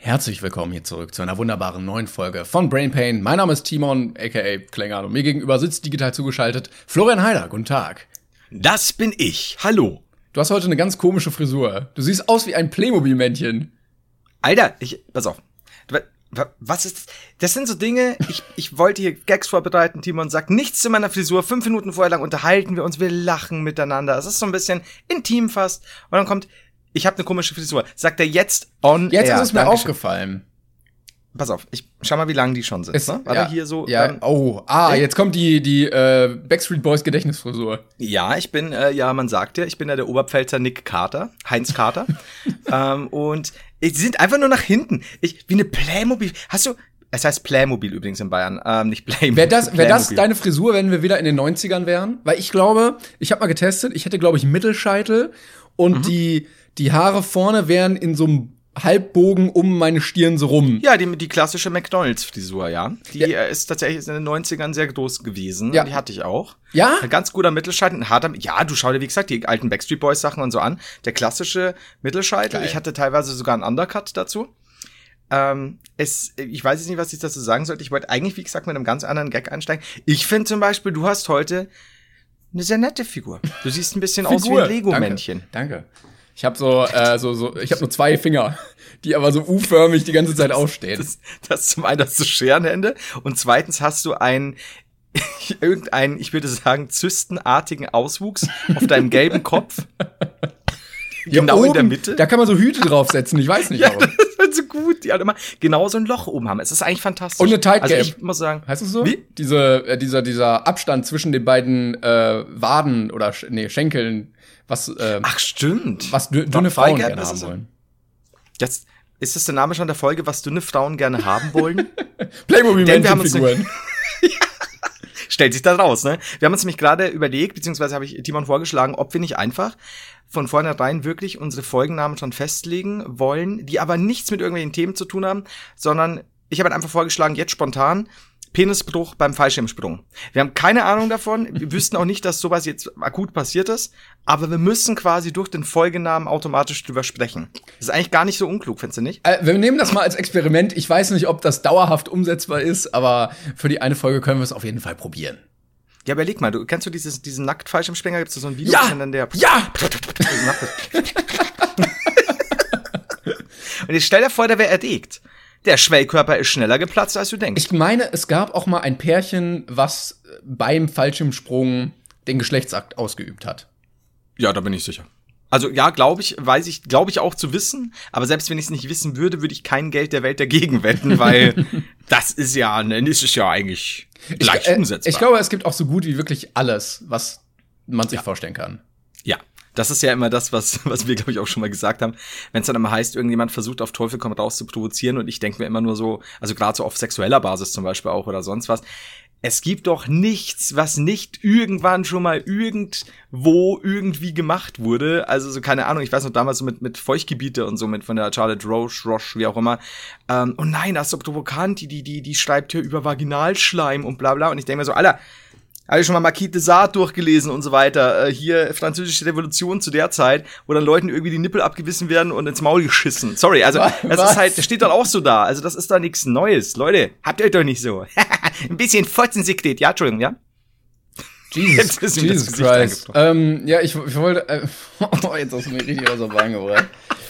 Herzlich willkommen hier zurück zu einer wunderbaren neuen Folge von Brain Pain. Mein Name ist Timon, aka Klänger, und mir gegenüber sitzt digital zugeschaltet Florian Heider. Guten Tag. Das bin ich. Hallo. Du hast heute eine ganz komische Frisur. Du siehst aus wie ein Playmobil-Männchen. Alter, ich, pass auf. Was ist das? Das sind so Dinge, ich, ich wollte hier Gags vorbereiten, Timon sagt nichts zu meiner Frisur. Fünf Minuten vorher lang unterhalten wir uns, wir lachen miteinander. Es ist so ein bisschen intim fast. Und dann kommt, ich habe eine komische Frisur. Sagt er jetzt on Jetzt air. ist es mir Dankeschön. aufgefallen. Pass auf, ich schau mal, wie lang die schon sind. Es, ne? Ja, hier so. Ja, ähm, oh, ah, jetzt kommt die, die äh, Backstreet Boys Gedächtnisfrisur. Ja, ich bin, äh, ja, man sagt ja, ich bin ja der Oberpfälzer Nick Carter, Heinz Carter. ähm, und die sind einfach nur nach hinten. Ich, wie eine Playmobil. Hast du, es heißt Playmobil übrigens in Bayern, ähm, nicht Playmobil. Wäre das, wär das deine Frisur, wenn wir wieder in den 90ern wären? Weil ich glaube, ich habe mal getestet, ich hätte, glaube ich, Mittelscheitel und Mhm. die, die Haare vorne wären in so einem Halbbogen um meine Stirn so rum. Ja, die, die klassische McDonalds-Frisur, ja. Die äh, ist tatsächlich in den 90ern sehr groß gewesen. Ja. Die hatte ich auch. Ja? Ein ganz guter Mittelscheitel, ein harter, ja, du schau dir, wie gesagt, die alten Backstreet Boys Sachen und so an. Der klassische Mittelscheitel. Geil. Ich hatte teilweise sogar einen Undercut dazu. Ähm, es, ich weiß jetzt nicht, was ich dazu sagen sollte. Ich wollte eigentlich, wie gesagt, mit einem ganz anderen Gag einsteigen. Ich finde zum Beispiel, du hast heute eine sehr nette Figur. Du siehst ein bisschen aus wie ein Lego-Männchen. Danke. Danke. Ich habe so, äh, so, so, ich habe nur zwei Finger, die aber so U-förmig die ganze Zeit aufstehen. Das, das zum einen hast du Scherenhände und zweitens hast du einen irgendeinen, ich würde sagen, zystenartigen Auswuchs auf deinem gelben Kopf. Ja, genau in der oben, Mitte. Da kann man so Hüte draufsetzen, ich weiß nicht Ja, warum. das ist halt so gut, die halt immer genau so ein Loch oben haben. Es ist eigentlich fantastisch. Und eine Tight Also ich muss sagen, Heißt es so? Wie? Diese, äh, dieser, dieser Abstand zwischen den beiden äh, Waden oder nee, Schenkeln, was, äh, ach stimmt. was dü dünne Frauen Gap gerne haben so? wollen. Jetzt ist das der Name schon der Folge, was dünne Frauen gerne haben wollen? Playmobil-Männchen-Figuren. Stellt sich da raus, ne? Wir haben uns nämlich gerade überlegt, beziehungsweise habe ich Timon vorgeschlagen, ob wir nicht einfach von vornherein wirklich unsere Folgennamen schon festlegen wollen, die aber nichts mit irgendwelchen Themen zu tun haben, sondern ich habe halt einfach vorgeschlagen, jetzt spontan, Penisbruch beim Fallschirmsprung. Wir haben keine Ahnung davon, wir wüssten auch nicht, dass sowas jetzt akut passiert ist, aber wir müssen quasi durch den Folgenamen automatisch drüber sprechen. Das ist eigentlich gar nicht so unklug, findest du nicht? Äh, wir nehmen das mal als Experiment. Ich weiß nicht, ob das dauerhaft umsetzbar ist, aber für die eine Folge können wir es auf jeden Fall probieren. Ja, überleg mal, du kennst du dieses, diesen Nackt-Fallschirmspringer? Gibt's da so ein Video, Ja! dann der Ja! Und jetzt stell dir vor, der wäre erdegt. Der Schwellkörper ist schneller geplatzt, als du denkst. Ich meine, es gab auch mal ein Pärchen, was äh, beim Fallschirmsprung den Geschlechtsakt ausgeübt hat. ja, da bin ich sicher. Also ja, glaube ich, weiß ich, glaube ich auch zu wissen. Aber selbst wenn ich es nicht wissen würde, würde ich kein Geld der Welt dagegen wetten, weil das ist ja, ne, das ist ja eigentlich leicht ich, äh, umsetzbar. Ich glaube, es gibt auch so gut wie wirklich alles, was man sich vorstellen kann. Das ist ja immer das, was, was wir, glaube ich, auch schon mal gesagt haben. Wenn es dann immer heißt, irgendjemand versucht auf Teufel komm raus zu provozieren und ich denke mir immer nur so, also gerade so auf sexueller Basis zum Beispiel auch oder sonst was. Es gibt doch nichts, was nicht irgendwann schon mal irgendwo irgendwie gemacht wurde. Also so keine Ahnung, ich weiß noch damals so mit, mit Feuchtgebiete und so mit von der Charlotte Roche, Roche, wie auch immer. Ähm, und nein, das ist doch provokant, die, die, die, die schreibt hier über Vaginalschleim und bla bla. Und ich denke mir so, Alter, habe ich schon mal Marquis de Sade durchgelesen und so weiter. Äh, hier französische Revolution zu der Zeit, wo dann Leuten irgendwie die Nippel abgewissen werden und ins Maul geschissen. Sorry, also Was? das ist halt, das steht dann auch so da. Also das ist da nichts Neues. Leute, habt ihr euch doch nicht so. Ein bisschen Fotzensekret, ja, Entschuldigung, ja? Jesus, Jesus Christ. Ähm, ja, ich, ich wollte. Äh, oh, jetzt hast du mich richtig aus der Bahn gebracht.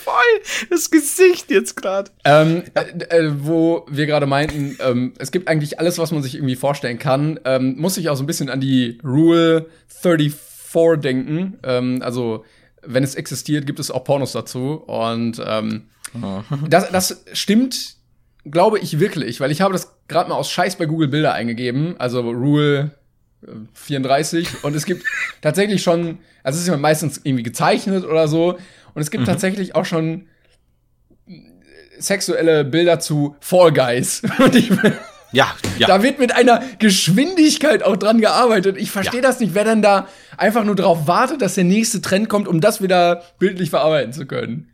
Voll das Gesicht jetzt gerade. Ähm, äh, äh, wo wir gerade meinten, ähm, es gibt eigentlich alles, was man sich irgendwie vorstellen kann. Ähm, muss ich auch so ein bisschen an die Rule 34 denken. Ähm, also, wenn es existiert, gibt es auch Pornos dazu. Und ähm, das, das stimmt, glaube ich, wirklich, weil ich habe das gerade mal aus Scheiß bei Google Bilder eingegeben. Also Rule 34 und es gibt tatsächlich schon, also es ist ja meistens irgendwie gezeichnet oder so und es gibt mhm. tatsächlich auch schon sexuelle Bilder zu Fall Guys. Und ich, ja, ja. Da wird mit einer Geschwindigkeit auch dran gearbeitet. Ich verstehe ja. das nicht, wer dann da einfach nur darauf wartet, dass der nächste Trend kommt, um das wieder bildlich verarbeiten zu können.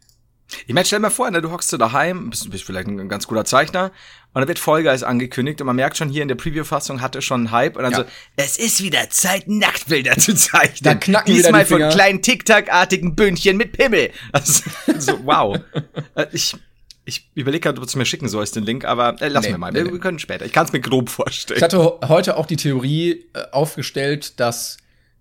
Ich meine, stell dir mal vor, ne, du hockst du daheim, bist, bist vielleicht ein ganz guter Zeichner, und dann wird Vollgeist angekündigt und man merkt schon hier in der Preview-Fassung hatte schon einen Hype und dann ja. so, es ist wieder Zeit, Nacktbilder zu zeichnen. Da knacken Diesmal von kleinen Tic-Tac-artigen Böhnchen mit Pimmel. Also, so, wow. Äh, ich, ich überlege gerade, ob du es mir schicken sollst, den Link, aber äh, lass nee, mir mal. Nee, wir können später. Ich kann es mir grob vorstellen. Ich hatte heute auch die Theorie äh, aufgestellt, dass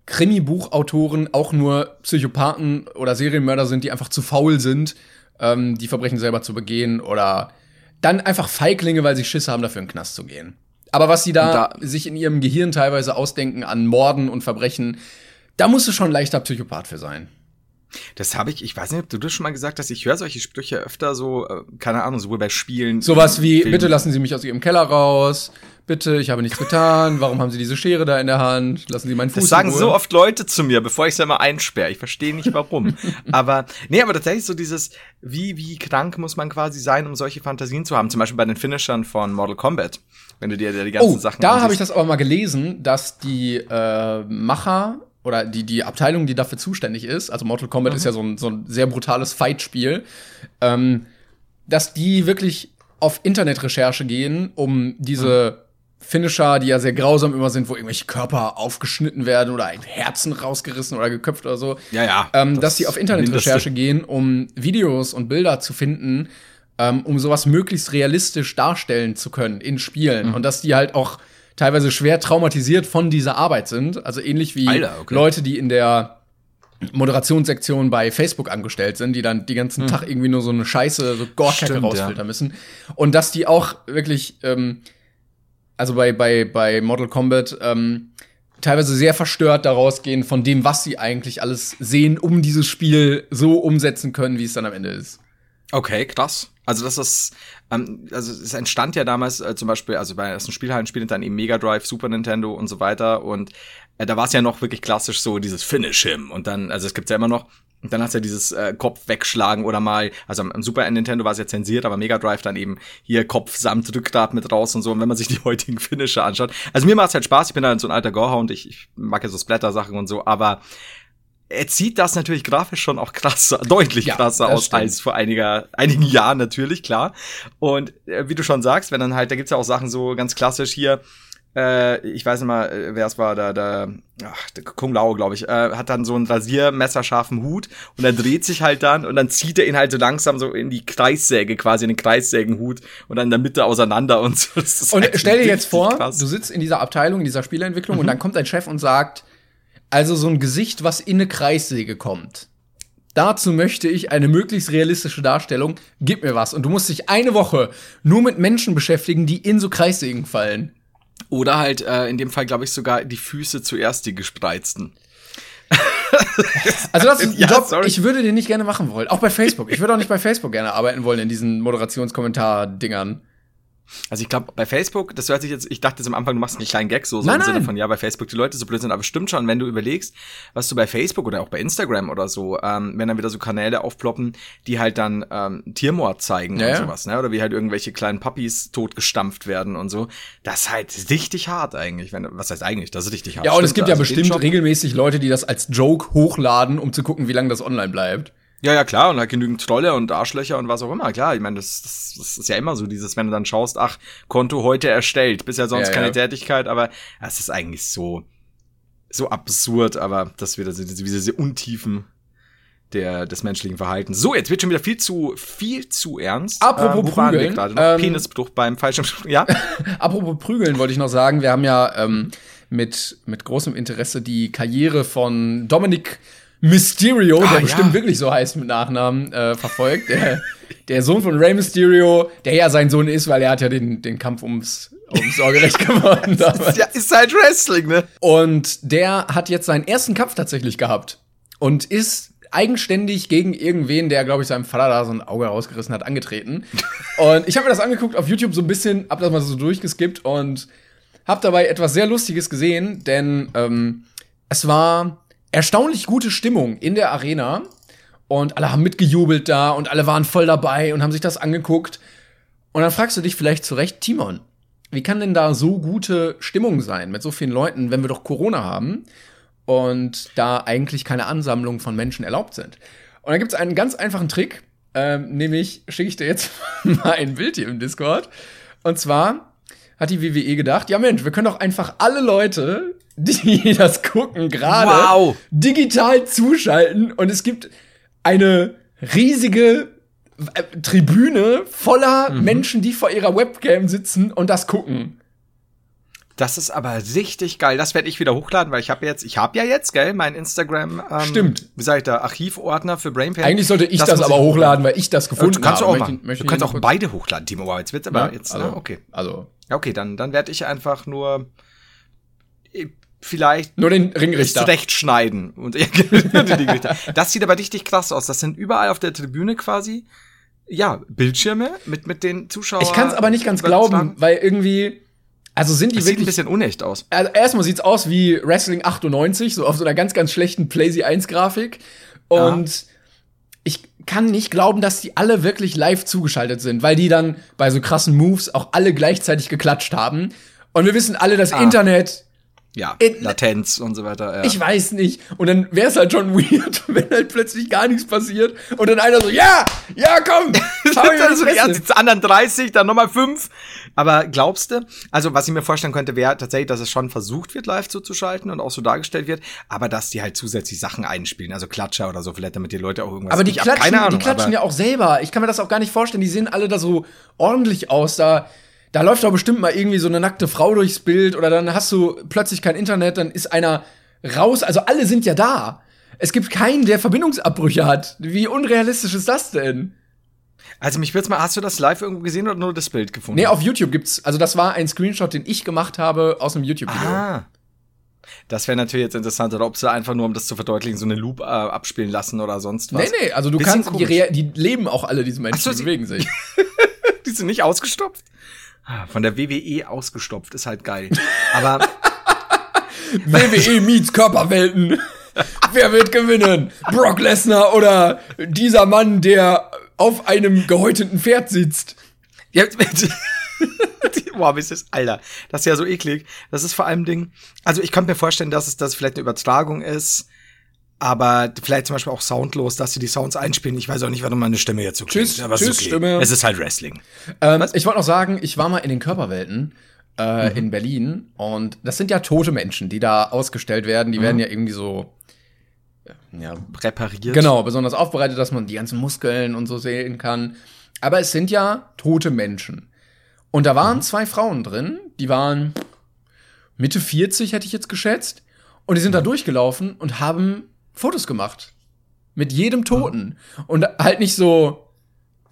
Krimi-Buchautoren auch nur Psychopathen oder Serienmörder sind, die einfach zu faul sind, ähm, die Verbrechen selber zu begehen oder dann einfach Feiglinge, weil sie Schiss haben, dafür in den Knast zu gehen. Aber was sie da, da sich in ihrem Gehirn teilweise ausdenken an Morden und Verbrechen, da musst du schon ein leichter Psychopath für sein. Das habe ich, ich weiß nicht, ob du das schon mal gesagt hast, ich höre solche Sprüche öfter so, äh, keine Ahnung, sowohl bei Spielen. Sowas wie, Filmen. bitte lassen Sie mich aus Ihrem Keller raus, bitte, ich habe nichts getan, warum haben Sie diese Schere da in der Hand, lassen Sie meinen Fuß Das sagen so oft Leute zu mir, bevor ich es immer einsperre, ich verstehe nicht warum. aber, nee, aber tatsächlich so dieses, wie, wie krank muss man quasi sein, um solche Fantasien zu haben, zum Beispiel bei den Finishern von Mortal Kombat. Wenn du dir die ganzen oh, Sachen da habe ich das aber mal gelesen, dass die äh, Macher oder die, die Abteilung, die dafür zuständig ist, also Mortal Kombat mhm. ist ja so ein, so ein sehr brutales Fight-Spiel, ähm, dass die wirklich auf Internetrecherche gehen, um diese mhm. Finisher, die ja sehr grausam immer sind, wo irgendwelche Körper aufgeschnitten werden oder Herzen rausgerissen oder geköpft oder so. Ja, ja. Ähm, das dass die auf Internetrecherche gehen, um Videos und Bilder zu finden, ähm, um sowas möglichst realistisch darstellen zu können in Spielen. Mhm. Und dass die halt auch teilweise schwer traumatisiert von dieser Arbeit sind. Also ähnlich wie Alter, okay. Leute, die in der Moderationssektion bei Facebook angestellt sind, die dann die ganzen hm. Tag irgendwie nur so eine Scheiße, so Gorkacke rausfiltern ja. müssen. Und dass die auch wirklich, ähm, also bei, bei, bei Mortal Kombat, ähm, teilweise sehr verstört daraus gehen von dem, was sie eigentlich alles sehen, um dieses Spiel so umsetzen können, wie es dann am Ende ist. Okay, krass. Also das ist, ähm, also es entstand ja damals äh, zum Beispiel, also bei ersten Spielhallen spielen dann eben Mega Drive, Super Nintendo und so weiter und äh, da war es ja noch wirklich klassisch so dieses Finish him und dann, also es gibt's ja immer noch und dann hast du ja dieses äh, Kopf wegschlagen oder mal, also am, am Super Nintendo war es ja zensiert, aber Mega Drive dann eben hier Kopf samt Rückgrat mit raus und so. Und wenn man sich die heutigen Finisher anschaut, also mir macht es halt Spaß, ich bin halt so ein alter Gorehound, ich, ich mag ja so Splatter-Sachen und so, aber er zieht das natürlich grafisch schon auch krasser, deutlich ja, krasser aus stimmt. als vor einiger, einigen Jahren natürlich, klar. Und äh, wie du schon sagst, wenn dann halt, da gibt's ja auch Sachen so ganz klassisch hier, äh, ich weiß nicht mal, äh, wer es war, da, da, ach, der Kung Lao, glaube ich, äh, hat dann so einen rasiermesserscharfen Hut und er dreht sich halt dann und dann zieht er ihn halt so langsam so in die Kreissäge, quasi in den Kreissägenhut und dann in der Mitte auseinander und so. und halt stell dir jetzt vor, krass. du sitzt in dieser Abteilung, in dieser Spielentwicklung mhm. und dann kommt ein Chef und sagt, also so ein Gesicht, was in eine Kreissäge kommt. Dazu möchte ich eine möglichst realistische Darstellung. Gib mir was. Und du musst dich eine Woche nur mit Menschen beschäftigen, die in so Kreissägen fallen. Oder halt äh, in dem Fall, glaube ich, sogar die Füße zuerst die gespreizten. also das ist ein ja, Job, sorry. ich würde den nicht gerne machen wollen. Auch bei Facebook. Ich würde auch nicht bei Facebook gerne arbeiten wollen in diesen Moderationskommentar-Dingern. Also ich glaube, bei Facebook, das hört sich jetzt, ich dachte jetzt am Anfang, du machst einen kleinen Gag so, so nein, im Sinne von, ja, bei Facebook die Leute so blöd sind, aber stimmt schon, wenn du überlegst, was du bei Facebook oder auch bei Instagram oder so, ähm, wenn dann wieder so Kanäle aufploppen, die halt dann ähm, Tiermord zeigen ja, und sowas, ne? Oder wie halt irgendwelche kleinen Puppies totgestampft werden und so. Das ist halt richtig hart eigentlich. Wenn, was heißt eigentlich? Das ist richtig hart. Ja, und stimmt, es gibt ja also bestimmt regelmäßig Leute, die das als Joke hochladen, um zu gucken, wie lange das online bleibt. Ja, ja, klar, und halt genügend Trolle und Arschlöcher und was auch immer. Klar, ich meine, das, das, das ist ja immer so, dieses, wenn du dann schaust, ach, Konto heute erstellt, bisher sonst ja, keine ja. Tätigkeit, aber es ist eigentlich so, so absurd, aber das wieder so diese, diese Untiefen der, des menschlichen Verhaltens. So, jetzt wird schon wieder viel zu, viel zu ernst. Apropos ähm, Prügeln. Ähm, Penisbruch beim falschen, ja. Apropos Prügeln wollte ich noch sagen, wir haben ja, ähm, mit, mit großem Interesse die Karriere von Dominik Mysterio, ah, der ja. bestimmt wirklich so heißt mit Nachnamen, äh, verfolgt. Der, der Sohn von Rey Mysterio, der ja sein Sohn ist, weil er hat ja den, den Kampf ums, ums Sorgerecht gewonnen. ist, ja, ist halt Wrestling, ne? Und der hat jetzt seinen ersten Kampf tatsächlich gehabt. Und ist eigenständig gegen irgendwen, der, glaube ich, seinem Vater da so ein Auge rausgerissen hat, angetreten. und ich habe mir das angeguckt auf YouTube so ein bisschen, hab das mal so durchgeskippt und habe dabei etwas sehr Lustiges gesehen, denn ähm, es war erstaunlich gute Stimmung in der Arena und alle haben mitgejubelt da und alle waren voll dabei und haben sich das angeguckt. Und dann fragst du dich vielleicht zu Recht, Timon, wie kann denn da so gute Stimmung sein mit so vielen Leuten, wenn wir doch Corona haben und da eigentlich keine Ansammlungen von Menschen erlaubt sind? Und da gibt es einen ganz einfachen Trick, ähm, nämlich schicke ich dir jetzt mal ein Bild hier im Discord. Und zwar hat die WWE gedacht, ja Mensch, wir können doch einfach alle Leute, die das gucken, gerade Wow. digital zuschalten und es gibt eine riesige äh, Tribüne voller Menschen, die vor ihrer Webcam sitzen und das gucken. Das ist aber richtig geil. Das werde ich wieder hochladen, weil ich habe jetzt, ich habe ja jetzt, gell, mein Instagram. Ähm, Stimmt. Wie sag ich da? Archivordner für Brainpain. Eigentlich sollte ich das, muss aber ich hochladen, weil ich das gefunden Du kannst habe. auch Möchte- möchte du kannst auch beide hochladen, Timo. Aber jetzt wird's aber Ja, jetzt, also, ne? okay. Also, Ja, okay, dann, dann werde ich einfach nur vielleicht nur den Ringrichter. zurechtschneiden. Und Richter. das sieht aber richtig krass aus. Das sind überall auf der Tribüne quasi, ja, Bildschirme mit, mit den Zuschauern. Ich kann es aber nicht ganz glauben, weil irgendwie, also sind die Das sieht ein wirklich bisschen unecht aus. also erstmal sieht's aus wie Wrestling 98, so auf so einer ganz, ganz schlechten Playsee 1 Grafik. Und ich kann nicht glauben, dass die alle wirklich live zugeschaltet sind, weil die dann bei so krassen Moves auch alle gleichzeitig geklatscht haben. Und wir wissen alle, das Ah. Internet, Ja, In- Latenz und so weiter. Ja. ich weiß nicht. Und dann wäre es halt schon weird, wenn halt plötzlich gar nichts passiert und dann einer so, ja, ja, komm, hau ihm dann ins so die, ersten, die anderen 30, dann nochmal 5. Aber glaubst du, also was ich mir vorstellen könnte, wäre tatsächlich, dass es schon versucht wird, live zuzuschalten und auch so dargestellt wird, aber dass die halt zusätzlich Sachen einspielen, also Klatscher oder so, vielleicht damit die Leute auch irgendwas. Aber die klatschen, Ahnung, die klatschen ja auch selber. Ich kann mir das auch gar nicht vorstellen. Die sehen alle da so ordentlich aus. Da, da läuft doch bestimmt mal irgendwie so eine nackte Frau durchs Bild oder dann hast du plötzlich kein Internet, dann ist einer raus. Also alle sind ja da. Es gibt keinen, der Verbindungsabbrüche hat. Wie unrealistisch ist das denn? Also mich wird's mal, hast du das live irgendwo gesehen oder nur das Bild gefunden? Nee, auf YouTube gibt's, also das war ein Screenshot, den ich gemacht habe aus einem YouTube-Video. Ah. Das wäre natürlich jetzt interessant, oder ob sie einfach nur, um das zu verdeutlichen, so eine Loop äh, abspielen lassen oder sonst was. Nee, nee, also du Bisschen kannst, die, die leben auch alle, diese Menschen, Ach so, die bewegen sich. Die sind nicht ausgestopft? Ah, Von der WWE ausgestopft, ist halt geil. Aber WWE meets Körperwelten. Wer wird gewinnen? Brock Lesnar oder dieser Mann, der auf einem gehäuteten Pferd sitzt? Ja, Boah, ist das, Alter, das ist ja so eklig. Das ist vor allem Ding, also ich könnte mir vorstellen, dass es das vielleicht eine Übertragung ist, aber vielleicht zum Beispiel auch soundlos, dass sie die Sounds einspielen. Ich weiß auch nicht, warum meine Stimme jetzt so klingt. Tschüss, aber es ist tschüss, okay. Stimme. Es ist halt Wrestling. Ähm, ich wollte noch sagen, ich war mal in den Körperwelten äh, in Berlin und das sind ja tote Menschen, die da ausgestellt werden. Die werden ja irgendwie so ja, Repariert. Genau, besonders aufbereitet, dass man die ganzen Muskeln und so sehen kann. Aber es sind ja tote Menschen. Und da waren zwei Frauen drin, die waren Mitte 40, hätte ich jetzt geschätzt. Und die sind da durchgelaufen und haben Fotos gemacht. Mit jedem Toten. Und halt nicht so,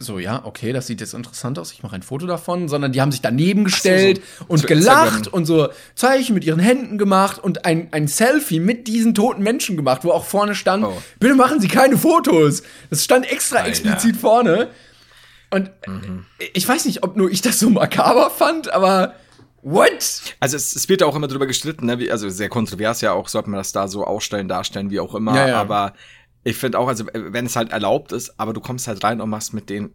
so, ja, okay, das sieht jetzt interessant aus, ich mache ein Foto davon, sondern die haben sich daneben gestellt und Zu gelacht Instagram. und so Zeichen mit ihren Händen gemacht und ein, ein Selfie mit diesen toten Menschen gemacht, wo auch vorne stand, Oh. bitte machen Sie keine Fotos. Das stand extra Alter. explizit vorne. Und äh, ich weiß nicht, ob nur ich das so makaber fand, aber what? Also es, es wird auch immer drüber gestritten, ne? wie, also sehr kontrovers ja auch, sollte man das da so ausstellen, darstellen, wie auch immer. Ja, ja. Aber ich finde auch, also wenn es halt erlaubt ist, aber du kommst halt rein und machst mit denen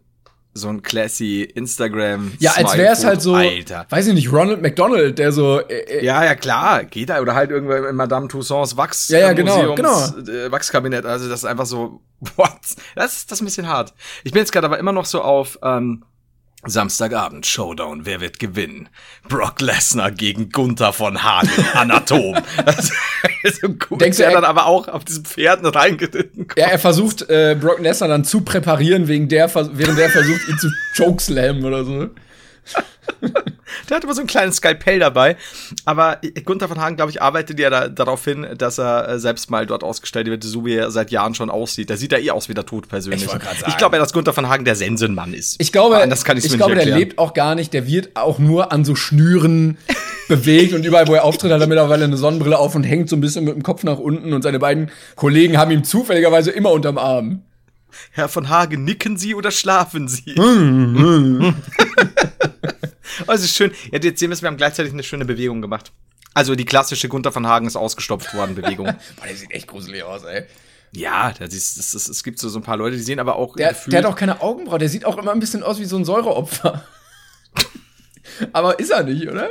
so ein classy Instagram. Ja, als wäre es halt so, Alter. weiß ich nicht, Ronald McDonald, der so, äh, äh, Ja, ja, klar, geht da. Oder halt irgendwo in Madame Tussauds Wachs Ja, ja, genau, Museums, Äh, Wachskabinett. Also das ist einfach so, what? Das, ist- das ist ein bisschen hart. Ich bin jetzt gerade aber immer noch so auf ähm, Samstagabend, Showdown, wer wird gewinnen? Brock Lesnar gegen Gunther von Hagen, Anatom. das ist so gut. Denkst du, der er- dann aber auch auf diesen Pferden reingeritten. Ja, er versucht, äh, Brock Lesnar dann zu präparieren, wegen der, während der versucht, ihn zu chokeslammen oder so. Der hat immer so ein kleines Skalpell dabei. Aber Gunther von Hagen, glaube ich, arbeitet ja da, darauf hin, dass er äh, selbst mal dort ausgestellt wird, so wie er seit Jahren schon aussieht. Der sieht ja eh aus wie der Tod persönlich. Ich. Ich glaube ja, dass Gunther von Hagen der Sensenmann ist. Ich glaube, das kann ich mir glaube nicht der lebt auch gar nicht, der wird auch nur an so Schnüren bewegt und überall, wo er auftritt, hat er mittlerweile eine Sonnenbrille auf und hängt so ein bisschen mit dem Kopf nach unten und seine beiden Kollegen haben ihn zufälligerweise immer unterm Arm. Herr von Hagen, nicken Sie oder schlafen Sie? Oh, es ist schön. Ja, jetzt sehen wir, wir haben gleichzeitig eine schöne Bewegung gemacht. Also die klassische Gunther von Hagen ist ausgestopft worden Bewegung. Boah, der sieht echt gruselig aus, ey. ja, das ist, das ist, es gibt so, so ein paar Leute, die sehen aber auch Der, der hat auch keine Augenbrauen, der sieht auch immer ein bisschen aus wie so ein Säureopfer. Aber ist er nicht, oder?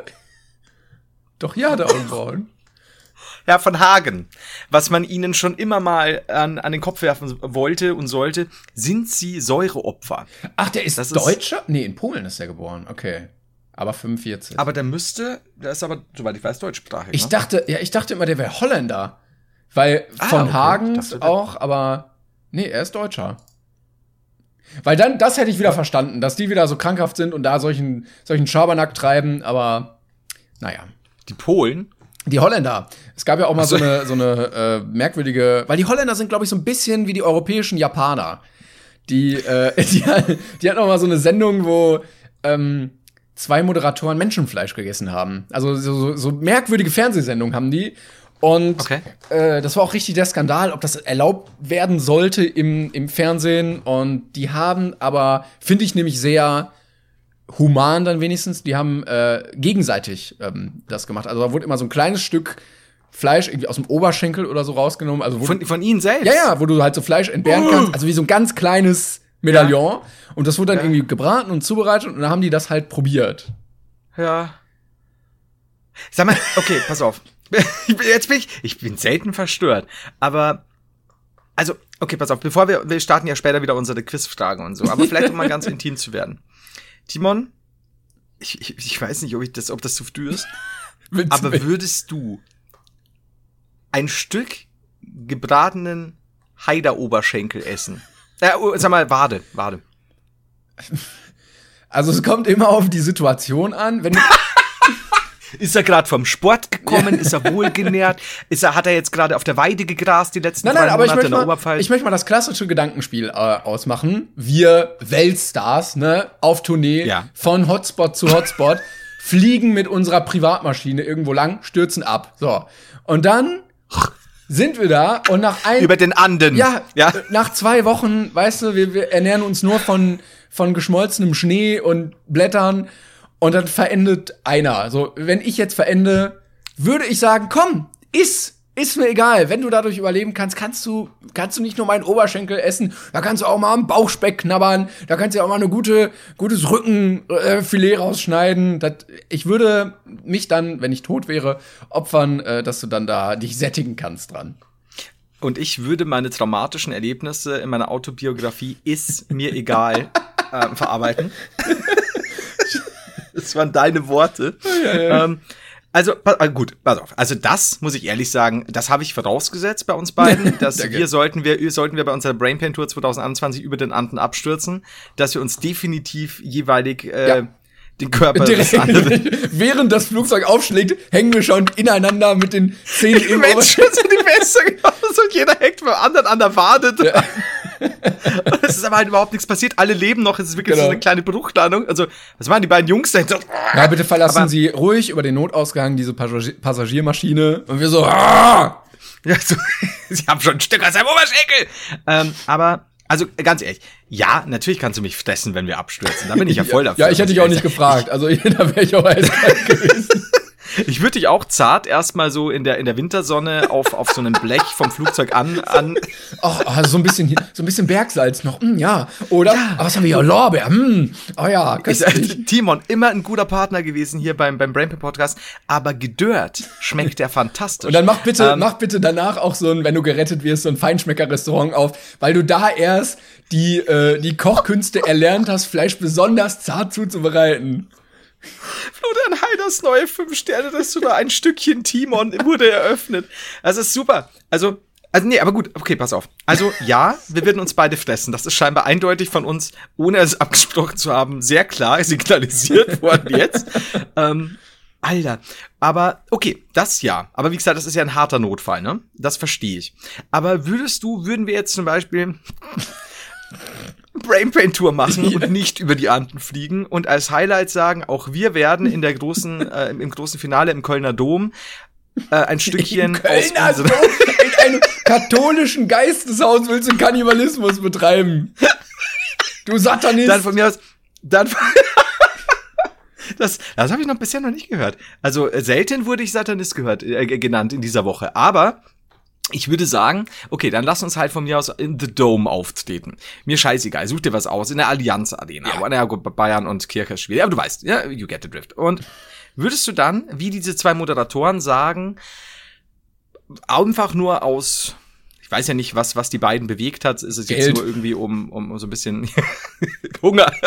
Doch hier hat er Augenbrauen. Ja, von Hagen. Was man ihnen schon immer mal an, an den Kopf werfen wollte und sollte, sind sie Säureopfer. Ach, der ist Das ist- Deutscher? Nee, in Polen ist er geboren. Okay. Aber 45. Aber der müsste, der ist aber, soweit ich weiß, deutschsprachig. ich ne? dachte, ja, ich dachte immer, der wäre Holländer. Weil Ah, von okay. Hagens Dachte, auch, aber nee, er ist Deutscher. Weil dann, das hätte ich wieder verstanden, dass die wieder so krankhaft sind und da solchen, solchen Schabernack treiben, aber naja. Die Polen. Die Holländer. Es gab ja auch mal Ach so. so eine, so eine äh, merkwürdige, weil die Holländer sind, glaube ich, so ein bisschen wie die europäischen Japaner. Die, äh, die, die hatten auch mal so eine Sendung, wo ähm, zwei Moderatoren Menschenfleisch gegessen haben. Also so, so, merkwürdige Fernsehsendungen haben die. Und Okay. äh, das war auch richtig der Skandal, ob das erlaubt werden sollte im, im Fernsehen. Und die haben aber, finde ich nämlich sehr human dann wenigstens, die haben äh, gegenseitig ähm, das gemacht. Also da wurde immer so ein kleines Stück Fleisch irgendwie aus dem Oberschenkel oder so rausgenommen. Also Von, von ihnen selbst. ja, ja, wo du halt so Fleisch entbehren kannst. Also wie so ein ganz kleines Medaillon. Und das wurde dann Ja. irgendwie gebraten und zubereitet und dann haben die das halt probiert. Ja. Sag mal, okay, pass auf. Ich bin- Jetzt bin ich, ich bin selten verstört. Aber, also, okay, pass auf, bevor wir, wir starten ja später wieder unsere Quizfragen und so, aber vielleicht um mal ganz intim zu werden. Timon, ich, ich, ich weiß nicht, ob ich das, ob das zu früh ist, aber würdest du ein Stück gebratenen Heideroberschenkel essen? Äh, oh, sag mal, Wade, Wade. Also es kommt immer auf die Situation an. Wenn Ist er gerade vom Sport gekommen? Ist er wohlgenährt? Ist er, hat er jetzt gerade auf der Weide gegrast die letzten Nein, nein, aber ich Monate möchte, in der mal, Oberpfalz? ich möchte mal das klassische Gedankenspiel äh, ausmachen. Wir Weltstars, ne, auf Tournee Ja. von Hotspot zu Hotspot, fliegen mit unserer Privatmaschine irgendwo lang, stürzen ab. So. Und dann sind wir da und nach ein Über den Anden. ja, ja. nach zwei Wochen, weißt du, wir, wir ernähren uns nur von, von geschmolzenem Schnee und Blättern und dann verendet einer. So, wenn ich jetzt verende, würde ich sagen, komm, iss, ist mir egal. Wenn du dadurch überleben kannst, kannst du, kannst du nicht nur meinen Oberschenkel essen, da kannst du auch mal am Bauchspeck knabbern, da kannst du auch mal eine gute, gutes Rückenfilet rausschneiden. Das, ich würde mich dann, wenn ich tot wäre, opfern, äh, dass du dann da dich sättigen kannst dran. Und ich würde meine traumatischen Erlebnisse in meiner Autobiografie ist mir egal ähm, verarbeiten. das waren deine Worte. Ähm, also, ah, gut, pass auf. Also das muss ich ehrlich sagen, das habe ich vorausgesetzt bei uns beiden, dass wir sollten wir sollten wir bei unserer Brainpan Tour 2021 über den Anden abstürzen, dass wir uns definitiv jeweilig äh, Ja. den Körper des anderen Direkt, während das Flugzeug aufschlägt, hängen wir schon ineinander mit den Zähnen Die im Menschen sind die Beste und jeder hängt beim anderen an der Wade dran. Und Es ist aber halt überhaupt nichts passiert. Alle leben noch. Es ist wirklich Genau. so eine kleine Bruchlandung. Also, was machen die beiden Jungs da? hinter? Ja, bitte verlassen Aber- Sie ruhig über den Notausgang diese Passagier Passagiermaschine. Und wir so, ah! Ja, so, sie haben schon ein Stück aus seinem Oberschenkel. Ähm, aber, also ganz ehrlich, ja, natürlich kannst du mich fressen, wenn wir abstürzen. Da bin ich ja voll dafür. Ja, ich hätte dich auch nicht Ich- gefragt. Also da wäre ich auch eiskalt gewesen. Ich würde dich auch zart erstmal so in der, in der Wintersonne auf, auf so einem Blech vom Flugzeug an, an, Ach, ah, so ein bisschen, so ein bisschen Bergsalz noch. Mm, ja. Oder? Aber was haben wir hier? Lorbeer. Mm. Oh ja, Ich, köstlich. Timon, immer ein guter Partner gewesen hier beim, beim Brainpay Podcast, aber gedörrt schmeckt der fantastisch. Und dann mach bitte, Ähm, mach bitte danach auch so ein, wenn du gerettet wirst, so ein Feinschmecker-Restaurant auf, weil du da erst die, äh, die Kochkünste erlernt hast, Fleisch besonders zart zuzubereiten. Florian Heiders neue 5-Sterne-Restaurant, ein Stückchen Timon wurde eröffnet. Das ist super. Also, also nee, aber gut, okay, pass auf. Also ja, wir werden uns beide fressen. Das ist scheinbar eindeutig von uns, ohne es abgesprochen zu haben, sehr klar signalisiert worden jetzt. ähm, Alter, aber okay, das ja. Aber wie gesagt, das ist ja ein harter Notfall, ne? Das verstehe ich. Aber würdest du, würden wir jetzt zum Beispiel Brainpain Tour machen und nicht über die Anden fliegen und als Highlight sagen, auch wir werden in der großen, äh, im großen Finale im Kölner Dom äh, ein Stückchen In Kölner Dom, in einem katholischen Geisteshaus willst du Kannibalismus betreiben. Du Satanist. dann von mir aus, dann, Das, das habe ich noch bisher noch nicht gehört. Also äh, selten wurde ich Satanist gehört, äh, genannt in dieser Woche. Aber ich würde sagen, okay, dann lass uns halt von mir aus in The Dome auftreten. Mir scheißegal, such dir was aus, in der Allianz Arena. Ja. Aber naja, Bayern und Kirche schwierig. Aber du weißt, ja, you get the drift. Und würdest du dann, wie diese zwei Moderatoren sagen, einfach nur aus ich weiß ja nicht, was, was die beiden bewegt hat. Ist es jetzt nur irgendwie um, um so ein bisschen Hunger?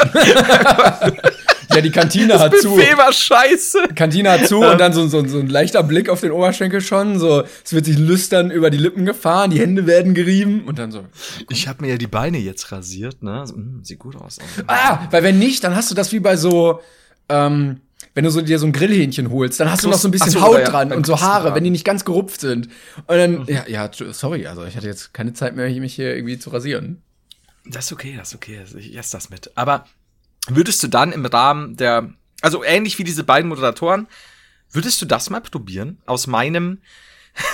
ja, die Kantine das hat Buffet zu. war scheiße. Kantine hat zu und dann so, so, so ein leichter Blick auf den Oberschenkel schon. So, es wird sich lüstern über die Lippen gefahren, die Hände werden gerieben und dann so. Ich habe mir ja die Beine jetzt rasiert, ne? So, mh, sieht gut aus. Ah, weil wenn nicht, dann hast du das wie bei so, ähm, wenn du so dir so ein Grillhähnchen holst, dann hast Plus, du noch so ein bisschen so, Haut ja, dran und so Haare, wenn die nicht ganz gerupft sind. Und dann, mhm. ja, ja, sorry, also ich hatte jetzt keine Zeit mehr, mich hier irgendwie zu rasieren. Das ist okay, das ist okay. Ich esse das mit. Aber würdest du dann im Rahmen der, also ähnlich wie diese beiden Moderatoren, würdest du das mal probieren? Aus meinem,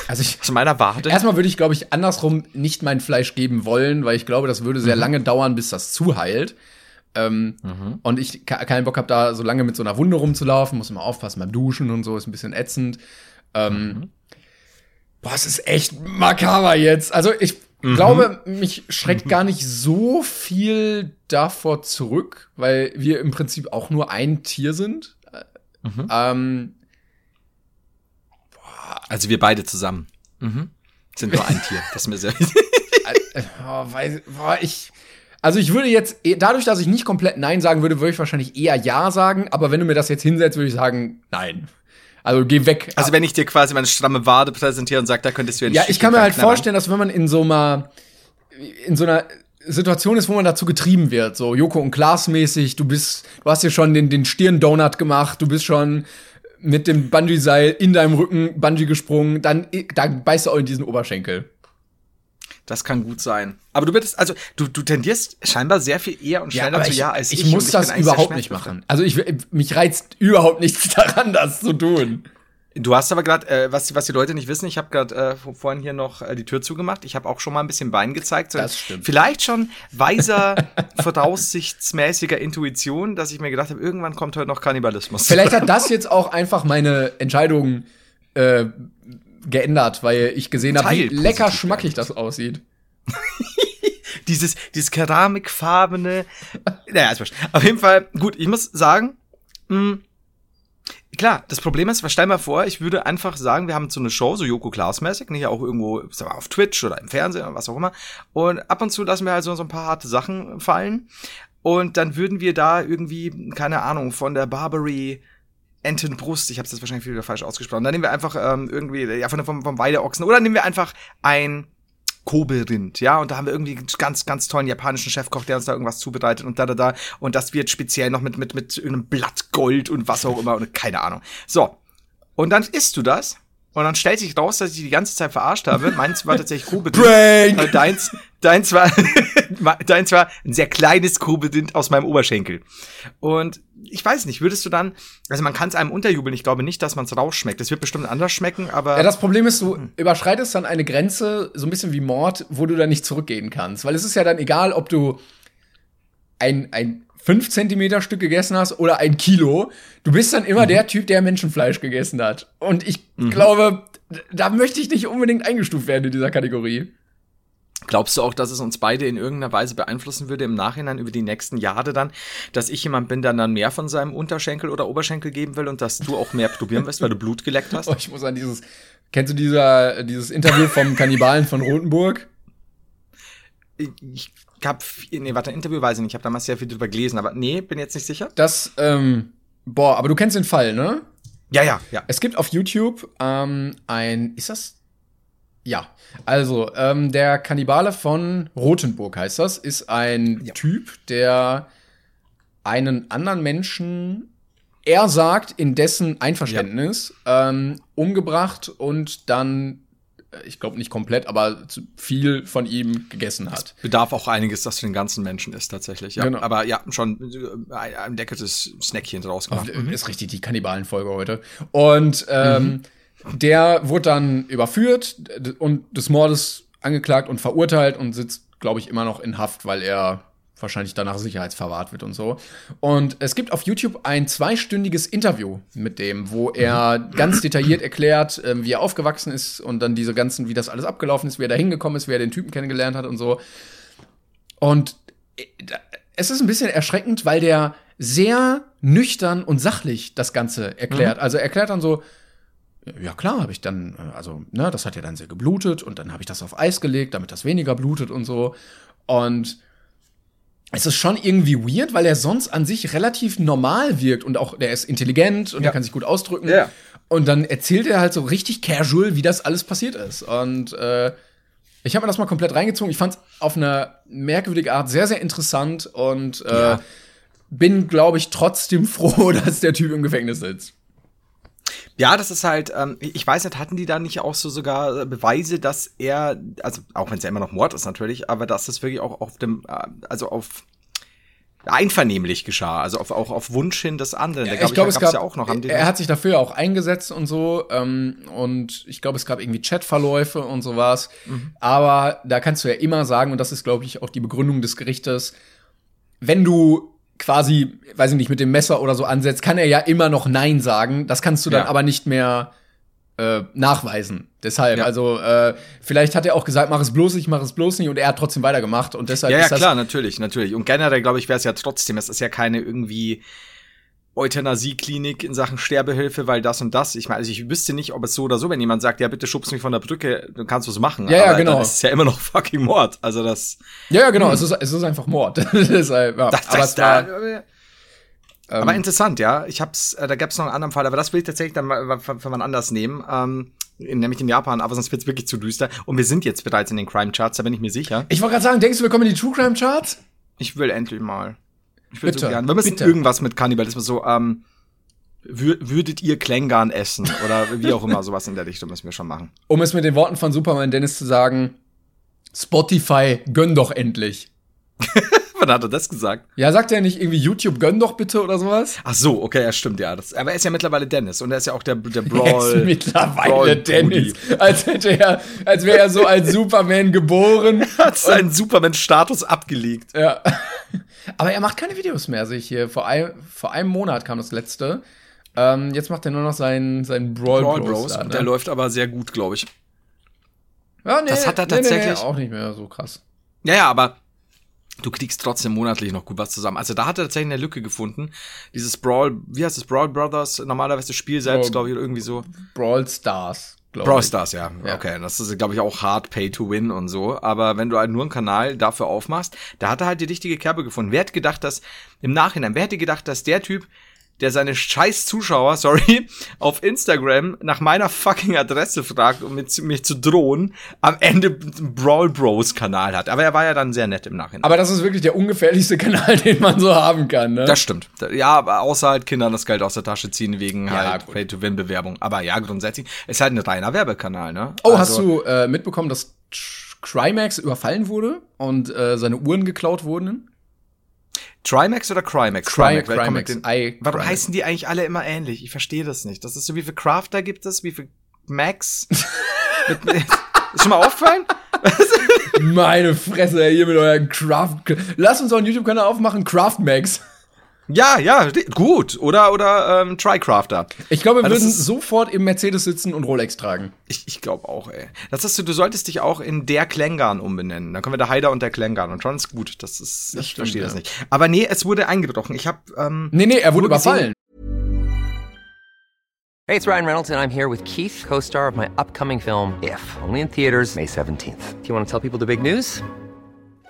also ich, aus meiner Warte? Erstmal würde ich, glaube ich, andersrum nicht mein Fleisch geben wollen, weil ich glaube, das würde sehr mhm. lange dauern, bis das zuheilt. Ähm, mhm. Und ich keinen Bock habe, da so lange mit so einer Wunde rumzulaufen, muss immer aufpassen beim Duschen und so, ist ein bisschen ätzend. Ähm, mhm. Boah, es ist echt makaber jetzt. Also ich mhm. glaube, mich schreckt gar nicht so viel davor zurück, weil wir im Prinzip auch nur ein Tier sind. Mhm. Ähm, also wir beide zusammen. Mhm. Sind nur ein Tier. Das ist mir sehr wichtig. Äh, oh, weiß, boah, ich also ich würde jetzt, eh, dadurch, dass ich nicht komplett Nein sagen würde, würde ich wahrscheinlich eher Ja sagen. Aber wenn du mir das jetzt hinsetzt, würde ich sagen Nein. Also geh weg. Also wenn ich dir quasi meine stramme Wade präsentiere und sag, da könntest du ja nicht. Ja, ich kann mir halt knabbern. vorstellen, dass wenn man in so einer, in so einer Situation ist, wo man dazu getrieben wird, so Joko und Klaas mäßig, du bist, du hast dir schon den, den Stirn-Donut gemacht, du bist schon mit dem Bungee-Seil in deinem Rücken Bungee gesprungen, dann, dann beißt du auch in diesen Oberschenkel. Das kann gut sein. Aber du bittest, also du, du tendierst scheinbar sehr viel eher und schneller ja, zu ich, Ja als ich. Ich muss das überhaupt nicht machen. Also ich, mich reizt überhaupt nichts daran, das zu tun. Du hast aber gerade, äh, was, was die Leute nicht wissen, ich habe gerade äh, vorhin hier noch äh, die Tür zugemacht. Ich habe auch schon mal ein bisschen Bein gezeigt. So das stimmt. Vielleicht schon weiser, voraussichtsmäßiger Intuition, dass ich mir gedacht habe, irgendwann kommt heute noch Kannibalismus. Vielleicht hat das jetzt auch einfach meine Entscheidung äh, geändert, weil ich gesehen habe, wie lecker schmackig das aussieht. dieses, dieses keramikfarbene. naja, ist. Auf jeden Fall, gut, ich muss sagen, mh, hm, klar, das Problem ist, stell mal vor, ich würde einfach sagen, wir haben so eine Show, so Joko Klaus-mäßig, nicht auch irgendwo, sag mal, auf Twitch oder im Fernsehen oder was auch immer. Und ab und zu lassen wir halt so, so ein paar harte Sachen fallen. Und dann würden wir da irgendwie, keine Ahnung, von der Barbary Entenbrust, ich habe es jetzt wahrscheinlich wieder falsch ausgesprochen. Dann nehmen wir einfach ähm, irgendwie, ja, von, vom, vom Weideochsen. Oder nehmen wir einfach ein Kobe-Rind, ja, und da haben wir irgendwie einen ganz, ganz tollen japanischen Chefkoch, der uns da irgendwas zubereitet und da, da, da. Und das wird speziell noch mit, mit, mit irgendeinem Blattgold und was auch immer und keine Ahnung. So. Und dann isst du das und dann stellt sich raus, dass ich die ganze Zeit verarscht habe. Meins war tatsächlich Kobe-Rind. Äh, deins, deins war, deins war ein sehr kleines Kobe-Rind aus meinem Oberschenkel. Und ich weiß nicht, würdest du dann, also man kann es einem unterjubeln, ich glaube nicht, dass man es rausschmeckt. Das wird bestimmt anders schmecken, aber. Ja, das Problem ist, du überschreitest dann eine Grenze, so ein bisschen wie Mord, wo du dann nicht zurückgehen kannst. Weil es ist ja dann egal, ob du ein, ein 5 Zentimeter Stück gegessen hast oder ein Kilo. Du bist dann immer mhm. der Typ, der Menschenfleisch gegessen hat. Und ich mhm. glaube, da möchte ich nicht unbedingt eingestuft werden in dieser Kategorie. Glaubst du auch, dass es uns beide in irgendeiner Weise beeinflussen würde im Nachhinein über die nächsten Jahre dann, dass ich jemand bin, der dann mehr von seinem Unterschenkel oder Oberschenkel geben will und dass du auch mehr probieren wirst, weil du Blut geleckt hast? Oh, ich muss an dieses, kennst du dieser, dieses Interview vom Kannibalen von Rotenburg? Ich hab, nee, warte, Interview weiß ich nicht, ich habe damals sehr viel drüber gelesen, aber nee, bin jetzt nicht sicher. Das, ähm, boah, aber du kennst den Fall, ne? Ja, ja, ja. Es gibt auf YouTube ähm, ein, ist das ja, also ähm, der Kannibale von Rothenburg heißt das, ist ein ja. Typ, der einen anderen Menschen, er sagt, in dessen Einverständnis ja. ähm, umgebracht und dann, äh, ich glaube nicht komplett, aber viel von ihm gegessen hat. Es bedarf auch einiges, dass für den ganzen Menschen ist tatsächlich. Ja. Genau. Aber ja, schon äh, ein, ein leckeres Snackchen draus gemacht. Mhm. Ist richtig die Kannibalenfolge heute. Und ähm, mhm der wurde dann überführt und des Mordes angeklagt und verurteilt und sitzt, glaube ich, immer noch in Haft, weil er wahrscheinlich danach sicherheitsverwahrt wird und so. Und es gibt auf YouTube ein zweistündiges Interview mit dem, wo er ganz detailliert erklärt, äh, wie er aufgewachsen ist und dann diese ganzen, wie das alles abgelaufen ist, wie er da hingekommen ist, wie er den Typen kennengelernt hat und so. Und äh, es ist ein bisschen erschreckend, weil der sehr nüchtern und sachlich das Ganze erklärt. Mhm. Also er erklärt dann so, ja klar, habe ich dann, äh, also, ne, das hat ja dann sehr geblutet und dann habe ich das auf Eis gelegt, damit das weniger blutet und so. Und es ist schon irgendwie weird, weil er sonst an sich relativ normal wirkt und auch der ist intelligent und ja. er kann sich gut ausdrücken. Ja. Und dann erzählt er halt so richtig casual, wie das alles passiert ist. Und äh, ich habe mir das mal komplett reingezogen. Ich fand es auf eine merkwürdige Art sehr, sehr interessant und äh, ja. bin, glaube ich, trotzdem froh, dass der Typ im Gefängnis sitzt. Ja, das ist halt, ähm, ich weiß nicht, hatten die da nicht auch so sogar äh, Beweise, dass er, also auch wenn es ja immer noch Mord ist natürlich, aber dass das wirklich auch auf dem, äh, also auf einvernehmlich geschah, also auf, auch auf Wunsch hin des anderen. Ja, da, glaub ich glaube, es gab ja auch noch. Haben die er hat sich dafür auch eingesetzt und so. Ähm, und ich glaube, es gab irgendwie Chatverläufe und sowas. Mhm. Aber da kannst du ja immer sagen, und das ist, glaube ich, auch die Begründung des Gerichtes, wenn du quasi, weiß ich nicht, mit dem Messer oder so ansetzt, kann er ja immer noch Nein sagen. Das kannst du dann ja. aber nicht mehr äh, nachweisen. Deshalb, ja. also äh, vielleicht hat er auch gesagt, mach es bloß nicht, mach es bloß nicht und er hat trotzdem weitergemacht und deshalb ja, ja, klar, natürlich, natürlich. Und generell glaube ich, wäre es ja trotzdem, es ist ja keine irgendwie Euthanasie-Klinik in Sachen Sterbehilfe, weil das und das. Ich meine, also ich wüsste nicht, ob es so oder so, wenn jemand sagt, ja, bitte schubst mich von der Brücke, dann kannst du es machen. Ja, ja, genau. Dann ist es ja immer noch fucking Mord. Also das. Ja, ja, genau. Hm. Es, ist, es ist einfach Mord. Ja. Das, aber das, es war, da, aber ähm, interessant, ja. Ich hab's, äh, da gab's noch einen anderen Fall, aber das will ich tatsächlich dann mal für, für anders nehmen. Ähm, nämlich in Japan, aber sonst wird's wirklich zu düster. Und wir sind jetzt bereits in den Crime Charts, da bin ich mir sicher. Ich wollte gerade sagen, denkst du, wir kommen in die True Crime Charts? Ich will endlich mal. Ich will so gern. Wir müssen bitte. irgendwas mit Kannibalismus so, ähm, würdet ihr Klängern essen? Oder wie auch immer, sowas in der Richtung müssen wir schon machen. Um es mit den Worten von Superman Dennis zu sagen, Spotify, gönn doch endlich. Wann hat er das gesagt? Ja, sagt er nicht irgendwie YouTube gönn doch bitte oder sowas? Ach so, okay, ja, stimmt, ja. Das, aber er ist ja mittlerweile Dennis und er ist ja auch der, der Brawl. Er ist mittlerweile Brawl Dennis. Als hätte er, als wäre er so als Superman geboren. Hat seinen Superman-Status abgelegt. Ja. Aber er macht keine Videos mehr, sehe ich hier. Vor, ein, vor einem Monat kam das letzte. Ähm, jetzt macht er nur noch seinen, seinen Brawl, Brawl Bros. Bros da, ne? Der läuft aber sehr gut, glaube ich. Ja, nee, das hat er tatsächlich. Nee, nee, auch nicht mehr so krass. Ja, ja, aber du kriegst trotzdem monatlich noch gut was zusammen. Also da hat er tatsächlich eine Lücke gefunden. Dieses Brawl, wie heißt das? Brawl Brothers, normalerweise das Spiel selbst, glaube ich, irgendwie so. Brawl Stars. Brawl Stars, ja. ja. Okay, das ist, glaube ich, auch hard pay to win und so. Aber wenn du halt nur einen Kanal dafür aufmachst, da hat er halt die richtige Kerbe gefunden. Wer hätte gedacht, dass im Nachhinein, wer hätte gedacht, dass der Typ, der seine scheiß Zuschauer, sorry, auf Instagram nach meiner fucking Adresse fragt, um mit mich zu drohen, am Ende einen Brawl Bros Kanal hat. Aber er war ja dann sehr nett im Nachhinein. Aber das ist wirklich der ungefährlichste Kanal, den man so haben kann, ne? Das stimmt. Ja, aber außer halt Kindern das Geld aus der Tasche ziehen wegen ja, halt Pay-to-Win-Bewerbung. Aber ja, grundsätzlich ist halt ein reiner Werbekanal, ne? Oh, also, hast du äh, mitbekommen, dass Trimax überfallen wurde und äh, seine Uhren geklaut wurden? Trimax oder Crimax? Cry, Crimax. Crimax. Den, warum Crimax. heißen die eigentlich alle immer ähnlich? Ich verstehe das nicht. Das ist so, wie viel Crafter gibt es? Wie viel Max? mit, mit, ist schon mal aufgefallen? Meine Fresse, hier mit euren Craft. Lass uns auch einen YouTube-Kanal aufmachen, Craft Max. Ja, ja, gut. Oder, oder ähm, Tricrafter. Ich glaube, wir würden sofort im Mercedes sitzen und Rolex tragen. Ich, ich glaube auch, ey. Das heißt, du, du solltest dich auch in der Klängern umbenennen. Dann können wir der Heider und der Klängern. Und schon ist gut. Das ist, das ich stimmt, verstehe ja. das nicht. Aber nee, es wurde eingebrochen. Ich habe ähm, Nee, nee, er wurde überfallen. Hey, it's Ryan Reynolds and I'm here with Keith, co-star of my upcoming film If, only in theaters May 17th. Do you want to tell people the big news?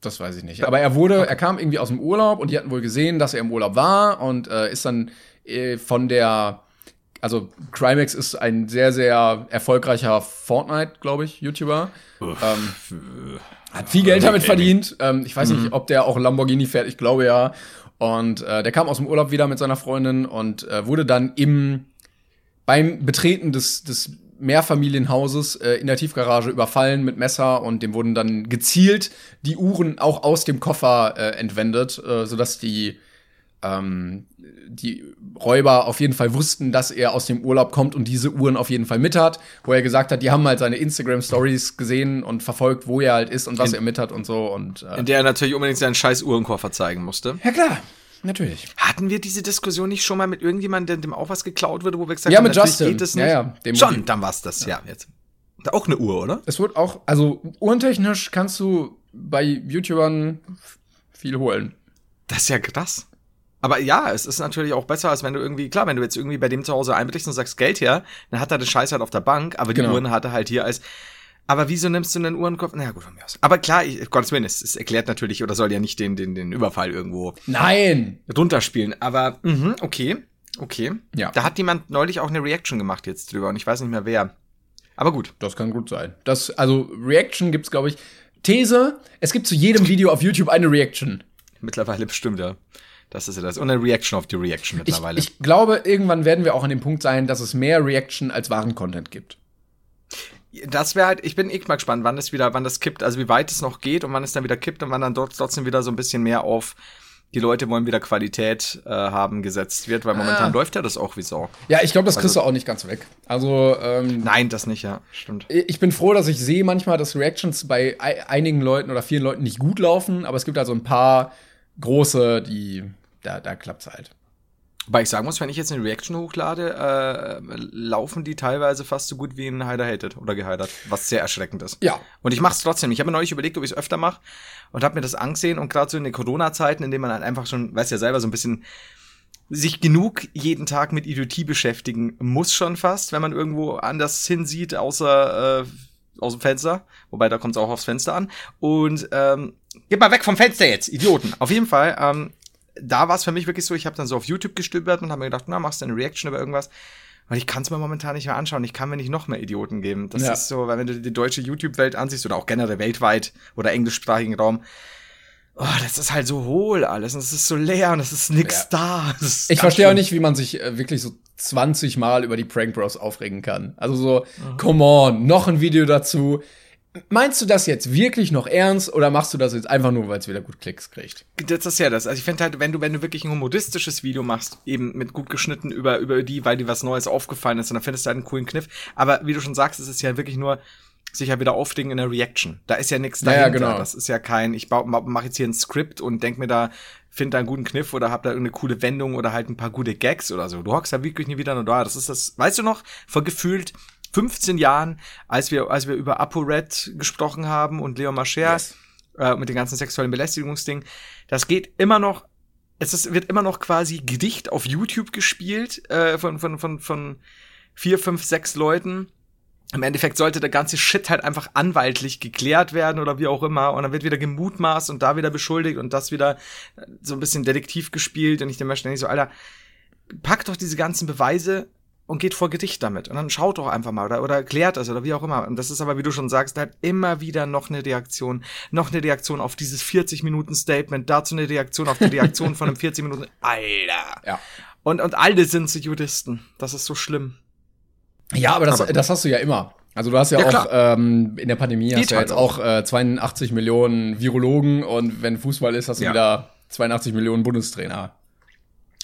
Das weiß ich nicht. Aber er wurde, er kam irgendwie aus dem Urlaub und die hatten wohl gesehen, dass er im Urlaub war und äh, ist dann äh, von der also Crimex ist ein sehr, sehr erfolgreicher Fortnite, glaube ich, YouTuber. Ähm, hat viel Geld damit verdient. Ähm, ich weiß nicht, ob der auch Lamborghini fährt, ich glaube ja. Und äh, der kam aus dem Urlaub wieder mit seiner Freundin und äh, wurde dann im beim Betreten des, des Mehrfamilienhauses äh, in der Tiefgarage überfallen mit Messer und dem wurden dann gezielt die Uhren auch aus dem Koffer äh, entwendet, äh, sodass die ähm, die Räuber auf jeden Fall wussten, dass er aus dem Urlaub kommt und diese Uhren auf jeden Fall mit hat, wo er gesagt hat, die haben halt seine Instagram Stories gesehen und verfolgt, wo er halt ist und was In- er mit hat und so und äh, In der er natürlich unbedingt seinen scheiß Uhrenkoffer zeigen musste. ja klar, natürlich. Hatten wir diese Diskussion nicht schon mal mit irgendjemandem, dem auch was geklaut wurde, wo wir gesagt Ja, haben, mit Justin. geht es Ja, nicht? ja, dem- schon, dann war's das, ja. jetzt. Da auch eine Uhr, oder? Es wird auch, also uhrentechnisch kannst du bei YouTubern viel holen. Das ist ja krass. Aber ja, es ist natürlich auch besser, als wenn du irgendwie, klar, wenn du jetzt irgendwie bei dem zu Hause einbrichst und sagst Geld her, dann hat er den Scheiß halt auf der Bank, aber die Genau. Uhren hat er halt hier als. Aber wieso nimmst du einen Uhrenkopf? Na ja, gut, von mir aus. Aber klar, ich, Gottes Willen, es, es erklärt natürlich oder soll ja nicht den, den, den Überfall irgendwo Nein! runterspielen. Aber, mhm, okay, okay. Ja. Da hat jemand neulich auch eine Reaction gemacht jetzt drüber und ich weiß nicht mehr wer. Aber gut. Das kann gut sein. Das, also Reaction gibt's, glaube ich. These, es gibt zu jedem Video auf YouTube eine Reaction. Mittlerweile bestimmt, ja. Das ist ja das. Und eine Reaction auf die Reaction Ich, mittlerweile. ich glaube, irgendwann werden wir auch an dem Punkt sein, dass es mehr Reaction als wahren Content gibt. Das wäre halt, ich bin eh mal gespannt, wann das wieder, wann das kippt, also wie weit es noch geht und wann es dann wieder kippt und wann dann dort trotzdem wieder so ein bisschen mehr auf die Leute wollen wieder Qualität äh, haben gesetzt wird, weil momentan Ah. läuft ja das auch wie Sau. Ja, ich glaube, das kriegst du auch nicht ganz weg. Also, ähm, Nein, das nicht, ja, stimmt. ich bin froh, dass ich sehe manchmal, dass Reactions bei ei- einigen Leuten oder vielen Leuten nicht gut laufen, aber es gibt also ein paar große, die, da, da klappt's halt. Wobei ich sagen muss, wenn ich jetzt eine Reaction hochlade, äh, laufen die teilweise fast so gut wie ein Heider Hated oder geheidert, was sehr erschreckend ist. Ja. Und ich mach's trotzdem. Ich habe mir neulich überlegt, ob ich es öfter mache und habe mir das angesehen und gerade so in den Corona-Zeiten, in denen man halt einfach schon, weiß ja selber, so ein bisschen sich genug jeden Tag mit Idiotie beschäftigen muss schon fast, wenn man irgendwo anders hinsieht, außer äh, aus dem Fenster. Wobei, da kommt es auch aufs Fenster an. Und ähm, geht mal weg vom Fenster jetzt, Idioten. Auf jeden Fall, ähm, da war es für mich wirklich so, ich habe dann so auf YouTube gestöbert und habe mir gedacht, na, machst du eine Reaction über irgendwas? Und ich kann es mir momentan nicht mehr anschauen. Ich kann mir nicht noch mehr Idioten geben. Das Ja. ist so, weil wenn du die deutsche YouTube-Welt ansiehst oder auch generell weltweit oder englischsprachigen Raum, oh, das ist halt so hohl alles und es ist so leer und es ist nix da. Das ist Ich verstehe auch nicht, wie man sich äh, wirklich so 20 Mal über die Prank Bros aufregen kann. Also so, come on, noch ein Video dazu. Meinst du das jetzt wirklich noch ernst oder machst du das jetzt einfach nur, weil es wieder gut Klicks kriegt? Das ist ja das. Also ich finde halt, wenn du, wenn du wirklich ein humoristisches Video machst, eben mit gut geschnitten über, über die, weil dir was Neues aufgefallen ist, dann findest du halt einen coolen Kniff. Aber wie du schon sagst, es ist ja wirklich nur sich ja wieder aufregen in der Reaction. Da ist ja nichts Ja, ja, dahinter. genau. Das ist ja kein, ich mache jetzt hier ein Skript und denk mir da, find da einen guten Kniff oder hab da irgendeine coole Wendung oder halt ein paar gute Gags oder so. Du hockst da wirklich nie wieder nur da. Das ist das, weißt du noch, vor gefühlt 15 Jahren, als wir, als wir über ApoRed gesprochen haben und Leon Mascher, Yes. äh, mit den ganzen sexuellen Belästigungsdingen. Das geht immer noch, es ist, wird immer noch quasi Gedicht auf YouTube gespielt äh, von, von, von, von vier, fünf, sechs Leuten. Im Endeffekt sollte der ganze Shit halt einfach anwaltlich geklärt werden oder wie auch immer. Und dann wird wieder gemutmaßt und da wieder beschuldigt und das wieder äh, so ein bisschen Detektiv gespielt. Und ich denke mir ständig so, Alter, pack doch diese ganzen Beweise und geht vor Gedicht damit. Und dann schaut doch einfach mal oder, oder klärt das oder wie auch immer. Und das ist aber, wie du schon sagst, halt immer wieder noch eine Reaktion, noch eine Reaktion auf dieses 40-Minuten-Statement, dazu eine Reaktion auf die Reaktion von einem 40 Minuten. Alter. Ja. Und, und alle sind so Juristen. Das ist so schlimm. Ja, aber das, Aber- das hast du ja immer. Also du hast ja, Ja, auch klar. ähm, in der Pandemie hast du ja halt jetzt auch äh, 82 Millionen Virologen und wenn Fußball ist, hast du Ja. wieder 82 Millionen Bundestrainer.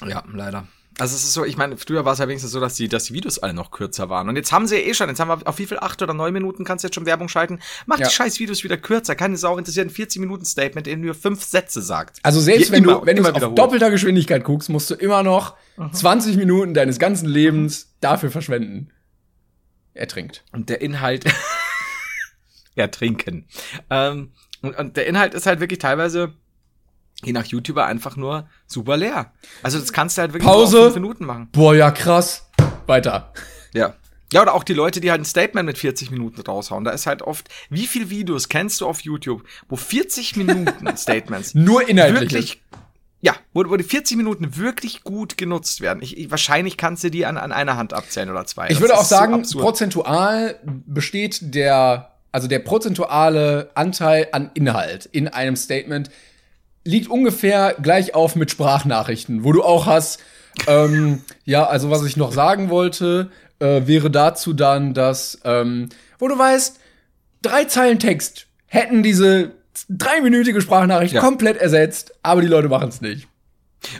Ja, leider. Also es ist so, ich meine, früher war es ja wenigstens so, dass die, dass die Videos alle noch kürzer waren. Und jetzt haben sie ja eh schon, jetzt haben wir auf wie viel, acht oder neun Minuten kannst du jetzt schon Werbung schalten. Mach Ja. die scheiß Videos wieder kürzer. Keine Sau interessiert ein 40 Minuten Statement, in dem nur fünf Sätze sagt. Also selbst wenn immer- du, wenn du auf doppelter Geschwindigkeit guckst, musst du immer noch 20 Minuten deines ganzen Lebens dafür verschwenden. Er trinkt. Und der Inhalt. ja, trinken. Ähm, und, und der Inhalt ist halt wirklich teilweise, je nach YouTuber, einfach nur super leer. Also das kannst du halt wirklich Pause. fünf Minuten machen. Boah, ja krass. Weiter. Ja. Ja, oder auch die Leute, die halt ein Statement mit 40 Minuten raushauen. Da ist halt oft, wie viele Videos kennst du auf YouTube, wo 40 Minuten Statements Nur inhaltlich. wirklich, Ja, wo, wo die 40 Minuten wirklich gut genutzt werden. Ich, ich, wahrscheinlich kannst du die an, an einer Hand abzählen oder zwei. Ich Das würde auch so sagen, absurd. prozentual besteht der, also der prozentuale Anteil an Inhalt in einem Statement liegt ungefähr gleich auf mit Sprachnachrichten, wo du auch hast, ähm, ja, also was ich noch sagen wollte, äh, wäre dazu dann, dass, ähm, wo du weißt, drei Zeilen Text hätten diese dreiminütige Sprachnachricht Ja. komplett ersetzt, aber die Leute machen es nicht.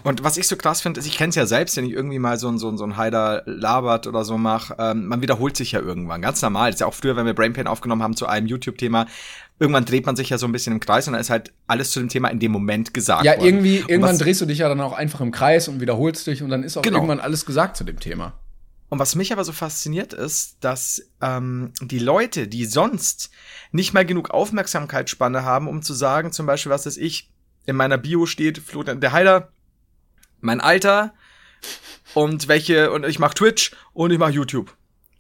Und was ich so krass finde, ist, ich kenne es ja selbst, wenn ich irgendwie mal so ein so ein so ein Heider labert oder so mache, ähm, man wiederholt sich ja irgendwann. Ganz normal. Das ist ja auch früher, wenn wir Brainpain aufgenommen haben zu einem YouTube-Thema, irgendwann dreht man sich ja so ein bisschen im Kreis und dann ist halt alles zu dem Thema in dem Moment gesagt Ja, worden. irgendwie, Und irgendwann drehst du dich ja dann auch einfach im Kreis und wiederholst dich und dann ist auch Genau. irgendwann alles gesagt zu dem Thema. Und was mich aber so fasziniert ist, dass ähm, die Leute, die sonst nicht mal genug Aufmerksamkeitsspanne haben, um zu sagen, zum Beispiel, was ist ich, in meiner Bio steht, Florian, der Heiler, mein Alter und welche, und ich mach Twitch und ich mach YouTube.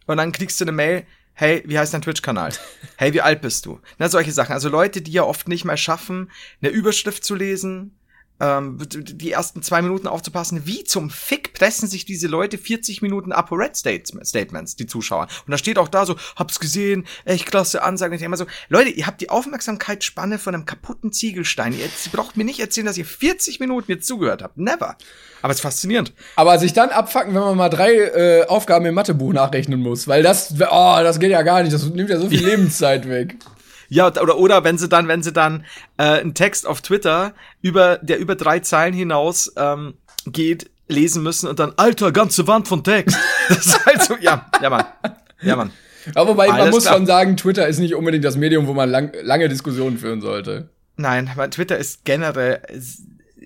Und dann kriegst du eine Mail, hey, wie heißt dein Twitch-Kanal? Hey, wie alt bist du? Na, solche Sachen. Also Leute, die ja oft nicht mal schaffen, eine Überschrift zu lesen, ähm, die ersten zwei Minuten aufzupassen. Wie zum Fick pressen sich diese Leute 40 Minuten ApoRed-Statements, die Zuschauer. Und da steht auch da so, hab's gesehen, echt klasse Ansage. Ich immer so, Leute, ihr habt die Aufmerksamkeitsspanne von einem kaputten Ziegelstein. Ihr braucht mir nicht erzählen, dass ihr 40 Minuten jetzt zugehört habt. Never. Aber es ist faszinierend. Aber sich dann abfacken, wenn man mal drei äh, Aufgaben im Mathebuch nachrechnen muss, weil das, oh, das geht ja gar nicht, das nimmt ja so viel Lebenszeit weg. Ja, oder, oder wenn sie dann, wenn sie dann äh, einen Text auf Twitter über, der über drei Zeilen hinaus ähm, geht, lesen müssen und dann, Alter, ganze Wand von Text. Das ist halt so, ja, ja, Mann. Ja, Mann. Aber wobei, man Alles muss klar. schon sagen, Twitter ist nicht unbedingt das Medium, wo man lang, lange Diskussionen führen sollte. Nein, weil Twitter ist generell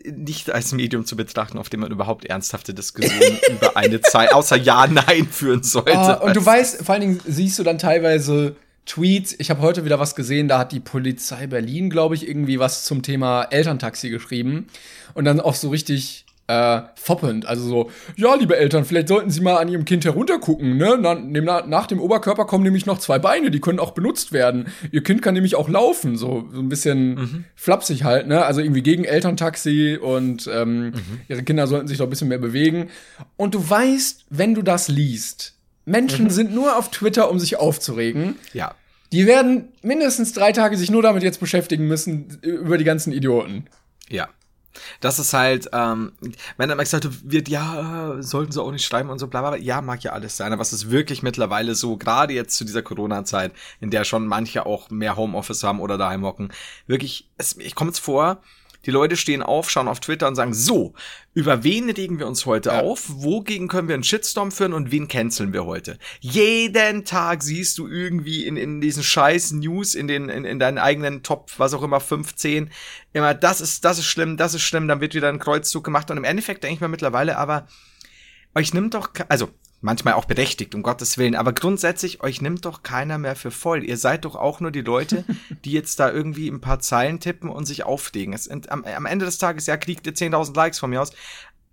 nicht als Medium zu betrachten, auf dem man überhaupt ernsthafte Diskussionen über eine Zeit, außer Ja, Nein führen sollte. Ah, und du weißt, vor allen Dingen siehst du dann teilweise Tweets. Ich habe heute wieder was gesehen, da hat die Polizei Berlin, glaube ich, irgendwie was zum Thema Elterntaxi geschrieben. Und dann auch so richtig äh, foppend. Also so, ja, liebe Eltern, vielleicht sollten Sie mal an Ihrem Kind heruntergucken. Ne? Na, nach dem Oberkörper kommen nämlich noch zwei Beine, die können auch benutzt werden. Ihr Kind kann nämlich auch laufen. So, so ein bisschen flapsig halt. Ne? Also irgendwie gegen Elterntaxi und ähm, ihre Kinder sollten sich doch ein bisschen mehr bewegen. Und du weißt, wenn du das liest, Menschen sind nur auf Twitter, um sich aufzuregen. ja. Die werden mindestens drei Tage sich nur damit jetzt beschäftigen müssen, über die ganzen Idioten. Ja. Das ist halt, ähm, wenn dann gesagt wird, ja, sollten sie auch nicht schreiben und so, bla, bla, bla. Ja, mag ja alles sein, aber es ist wirklich mittlerweile so, gerade jetzt zu dieser Corona-Zeit, in der schon manche auch mehr Homeoffice haben oder daheim hocken, wirklich, es, ich komme jetzt vor, die Leute stehen auf, schauen auf Twitter und sagen, so, über wen regen wir uns heute Ja. auf? Wogegen können wir einen Shitstorm führen und wen canceln wir heute? Jeden Tag siehst du irgendwie in, in diesen scheiß News, in den, in, in deinen eigenen Top, was auch immer, 15, immer, das ist, das ist schlimm, das ist schlimm, dann wird wieder ein Kreuzzug gemacht und im Endeffekt denke ich mir mittlerweile aber, euch nimmt doch, also manchmal auch berechtigt, um Gottes Willen, aber grundsätzlich, euch nimmt doch keiner mehr für voll. Ihr seid doch auch nur die Leute, die jetzt da irgendwie ein paar Zeilen tippen und sich aufregen. Es, am, am Ende des Tages, ja, kriegt ihr 10.000 Likes von mir aus,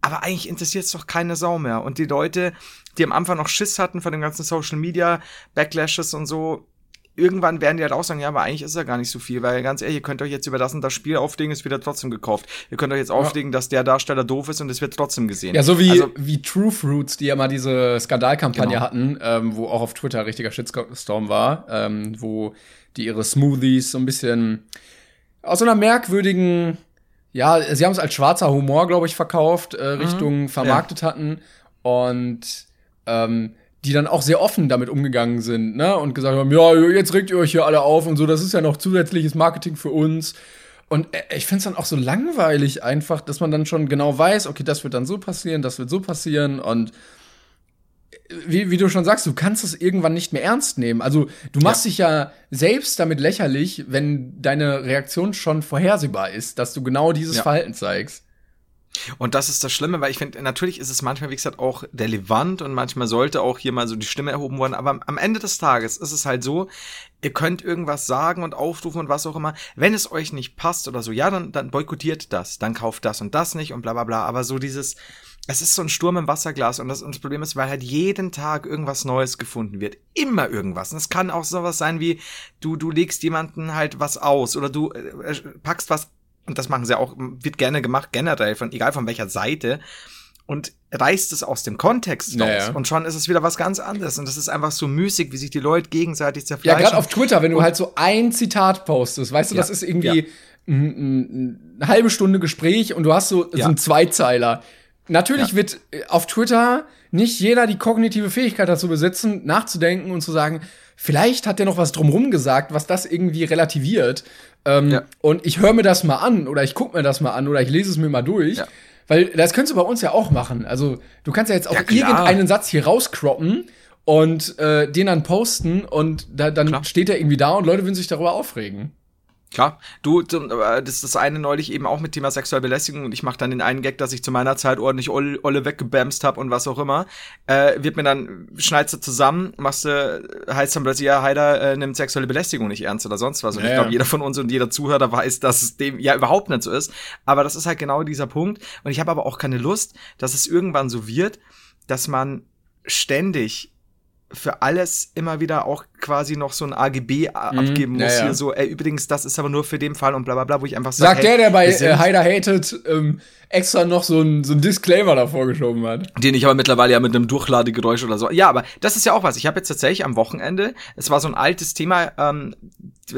aber eigentlich interessiert es doch keine Sau mehr. Und die Leute, die am Anfang noch Schiss hatten von dem ganzen Social Media, Backlashes und so, irgendwann werden die halt auch sagen, ja, aber eigentlich ist ja gar nicht so viel, weil ganz ehrlich, ihr könnt euch jetzt über das und das Spiel aufregen, es wird ja trotzdem gekauft. Ihr könnt euch jetzt aufregen, dass der Darsteller doof ist und es wird trotzdem gesehen. Ja, so wie, Also, wie True Fruits, die ja mal diese Skandalkampagne Genau. hatten, ähm, wo auch auf Twitter ein richtiger Shitstorm war, ähm, wo die ihre Smoothies so ein bisschen aus so einer merkwürdigen, ja, sie haben es als schwarzer Humor, glaube ich, verkauft, äh, Richtung vermarktet hatten und ähm, die dann auch sehr offen damit umgegangen sind, ne? Und gesagt haben, ja, jetzt regt ihr euch hier alle auf und so, das ist ja noch zusätzliches Marketing für uns. Und äh, ich finde es dann auch so langweilig einfach, dass man dann schon genau weiß, okay, das wird dann so passieren, das wird so passieren und äh, wie, wie du schon sagst, du kannst es irgendwann nicht mehr ernst nehmen. Also du machst dich ja selbst damit lächerlich, wenn deine Reaktion schon vorhersehbar ist, dass du genau dieses Ja. Verhalten zeigst. Und das ist das Schlimme, weil ich finde, natürlich ist es manchmal, wie gesagt, auch relevant und manchmal sollte auch hier mal so die Stimme erhoben werden. Aber am Ende des Tages ist es halt so, ihr könnt irgendwas sagen und aufrufen und was auch immer. Wenn es euch nicht passt oder so, ja, dann, dann boykottiert das, dann kauft das und das nicht und bla bla bla. Aber so dieses, es ist so ein Sturm im Wasserglas und das, und das Problem ist, weil halt jeden Tag irgendwas Neues gefunden wird. Immer irgendwas. Und es kann auch sowas sein wie, du, du legst jemanden halt was aus oder du äh, packst was und das machen sie auch, wird gerne gemacht, generell, von egal von welcher Seite, und reißt es aus dem Kontext Naja. raus. Und schon ist es wieder was ganz anderes. Und das ist einfach so müßig, wie sich die Leute gegenseitig zerfleischen. Ja, gerade auf Twitter, wenn du halt so ein Zitat postest, weißt du, Ja, das ist irgendwie ja. ein, ein, eine halbe Stunde Gespräch und du hast so, so Ja. einen Zweizeiler. Natürlich Ja. wird äh, auf Twitter nicht jeder die kognitive Fähigkeit dazu besitzen, nachzudenken und zu sagen, vielleicht hat der noch was drumrum gesagt, was das irgendwie relativiert. Ähm, Ja. Und ich höre mir das mal an oder ich gucke mir das mal an oder ich lese es mir mal durch. Ja. Weil das könntest du bei uns ja auch machen. Also du kannst ja jetzt auch Ja, irgendeinen Satz hier rauscroppen und äh, den dann posten und da, dann Klar. steht er irgendwie da und Leute würden sich darüber aufregen. Klar, du, äh, das ist das eine neulich eben auch mit Thema sexuelle Belästigung und ich mache dann den einen Gag, dass ich zu meiner Zeit ordentlich Olle, Olle weggebamst hab und was auch immer. Äh, wird mir dann, schneidest du zusammen, machst du, heißt dann plötzlich, ja, Heider äh, nimmt sexuelle Belästigung nicht ernst oder sonst was. Und Ja, ich glaube, jeder von uns und jeder Zuhörer weiß, dass es dem ja überhaupt nicht so ist. Aber das ist halt genau dieser Punkt. Und ich habe aber auch keine Lust, dass es irgendwann so wird, dass man ständig für alles immer wieder auch quasi noch so ein AGB abgeben Mhm. ja, muss. ja. Hier so, ey, übrigens, das ist aber nur für den Fall und bla bla bla, wo ich einfach sage, Sagt der, der bei äh, Heider Hated ähm, extra noch so ein, so ein Disclaimer davor geschoben hat. den ich aber mittlerweile ja mit einem Durchladegeräusch oder so. Ja, aber das ist ja auch was. Ich habe jetzt tatsächlich am Wochenende, es war so ein altes Thema, ähm,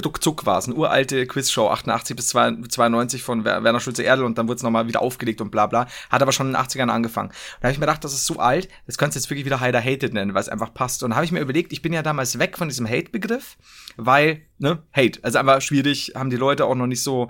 ruckzuck war es, eine uralte Quizshow, 88 bis 92 von Wer- Werner Schulze-Erdl und dann wurde es nochmal wieder aufgelegt und bla bla. Hat aber schon in den 80ern angefangen. Da habe ich mir gedacht, das ist so alt, das könntest du jetzt wirklich wieder Heider Hated nennen, weil es einfach passt. Und habe ich mir überlegt, ich bin ja damals weg von diesem Hate-Begriff, weil, ne, Hate, also einfach schwierig, haben die Leute auch noch nicht so,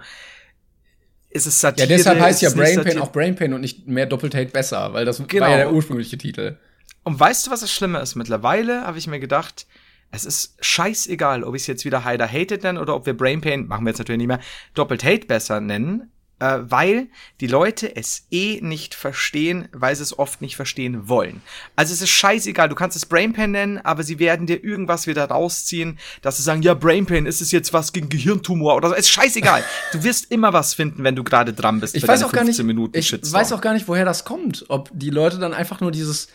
ist es Ja, Satire? deshalb heißt ja Brain Pain auch Brain Pain und nicht mehr Doppelt Hate besser, weil das Genau. war ja der ursprüngliche Titel. Und weißt du, was das Schlimme ist? Mittlerweile habe ich mir gedacht, es ist scheißegal, ob ich es jetzt wieder Heider Hated nenne oder ob wir Brain Pain, machen wir jetzt natürlich nicht mehr, Doppelt Hate besser nennen, äh, weil die Leute es eh nicht verstehen, weil sie es oft nicht verstehen wollen. Also es ist scheißegal, du kannst es Brain Pain nennen, aber sie werden dir irgendwas wieder rausziehen, dass sie sagen, ja, Brain Pain, ist es jetzt was gegen Gehirntumor oder so. Es ist scheißegal. du wirst immer was finden, wenn du gerade dran bist. Ich weiß auch gar nicht, 15 Minuten ich Shitstorm. weiß auch gar nicht, woher das kommt. Ob die Leute dann einfach nur dieses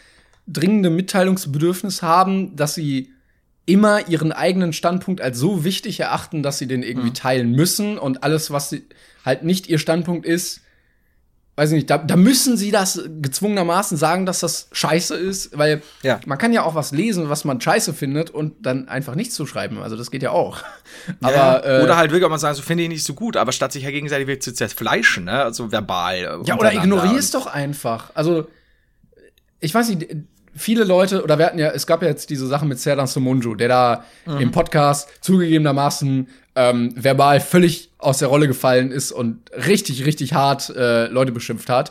dringende Mitteilungsbedürfnis haben, dass sie immer ihren eigenen Standpunkt als so wichtig erachten, dass sie den irgendwie Mhm. teilen müssen und alles, was sie, halt nicht ihr Standpunkt ist, weiß ich nicht, da, da müssen sie das gezwungenermaßen sagen, dass das scheiße ist, weil Ja. man kann ja auch was lesen, was man scheiße findet und dann einfach nichts zu schreiben. Also das geht ja auch. Aber ja, äh, oder halt wirklich auch mal sagen, so finde ich nicht so gut, aber statt sich ja gegenseitig wirklich zu zerfleischen, ne, also verbal. Ja, oder ignorier es doch einfach. Also, ich weiß nicht, viele Leute, oder wir hatten ja, es gab ja jetzt diese Sache mit Serdar Somunju, der da im Podcast zugegebenermaßen ähm, verbal völlig aus der Rolle gefallen ist und richtig, richtig hart äh, Leute beschimpft hat.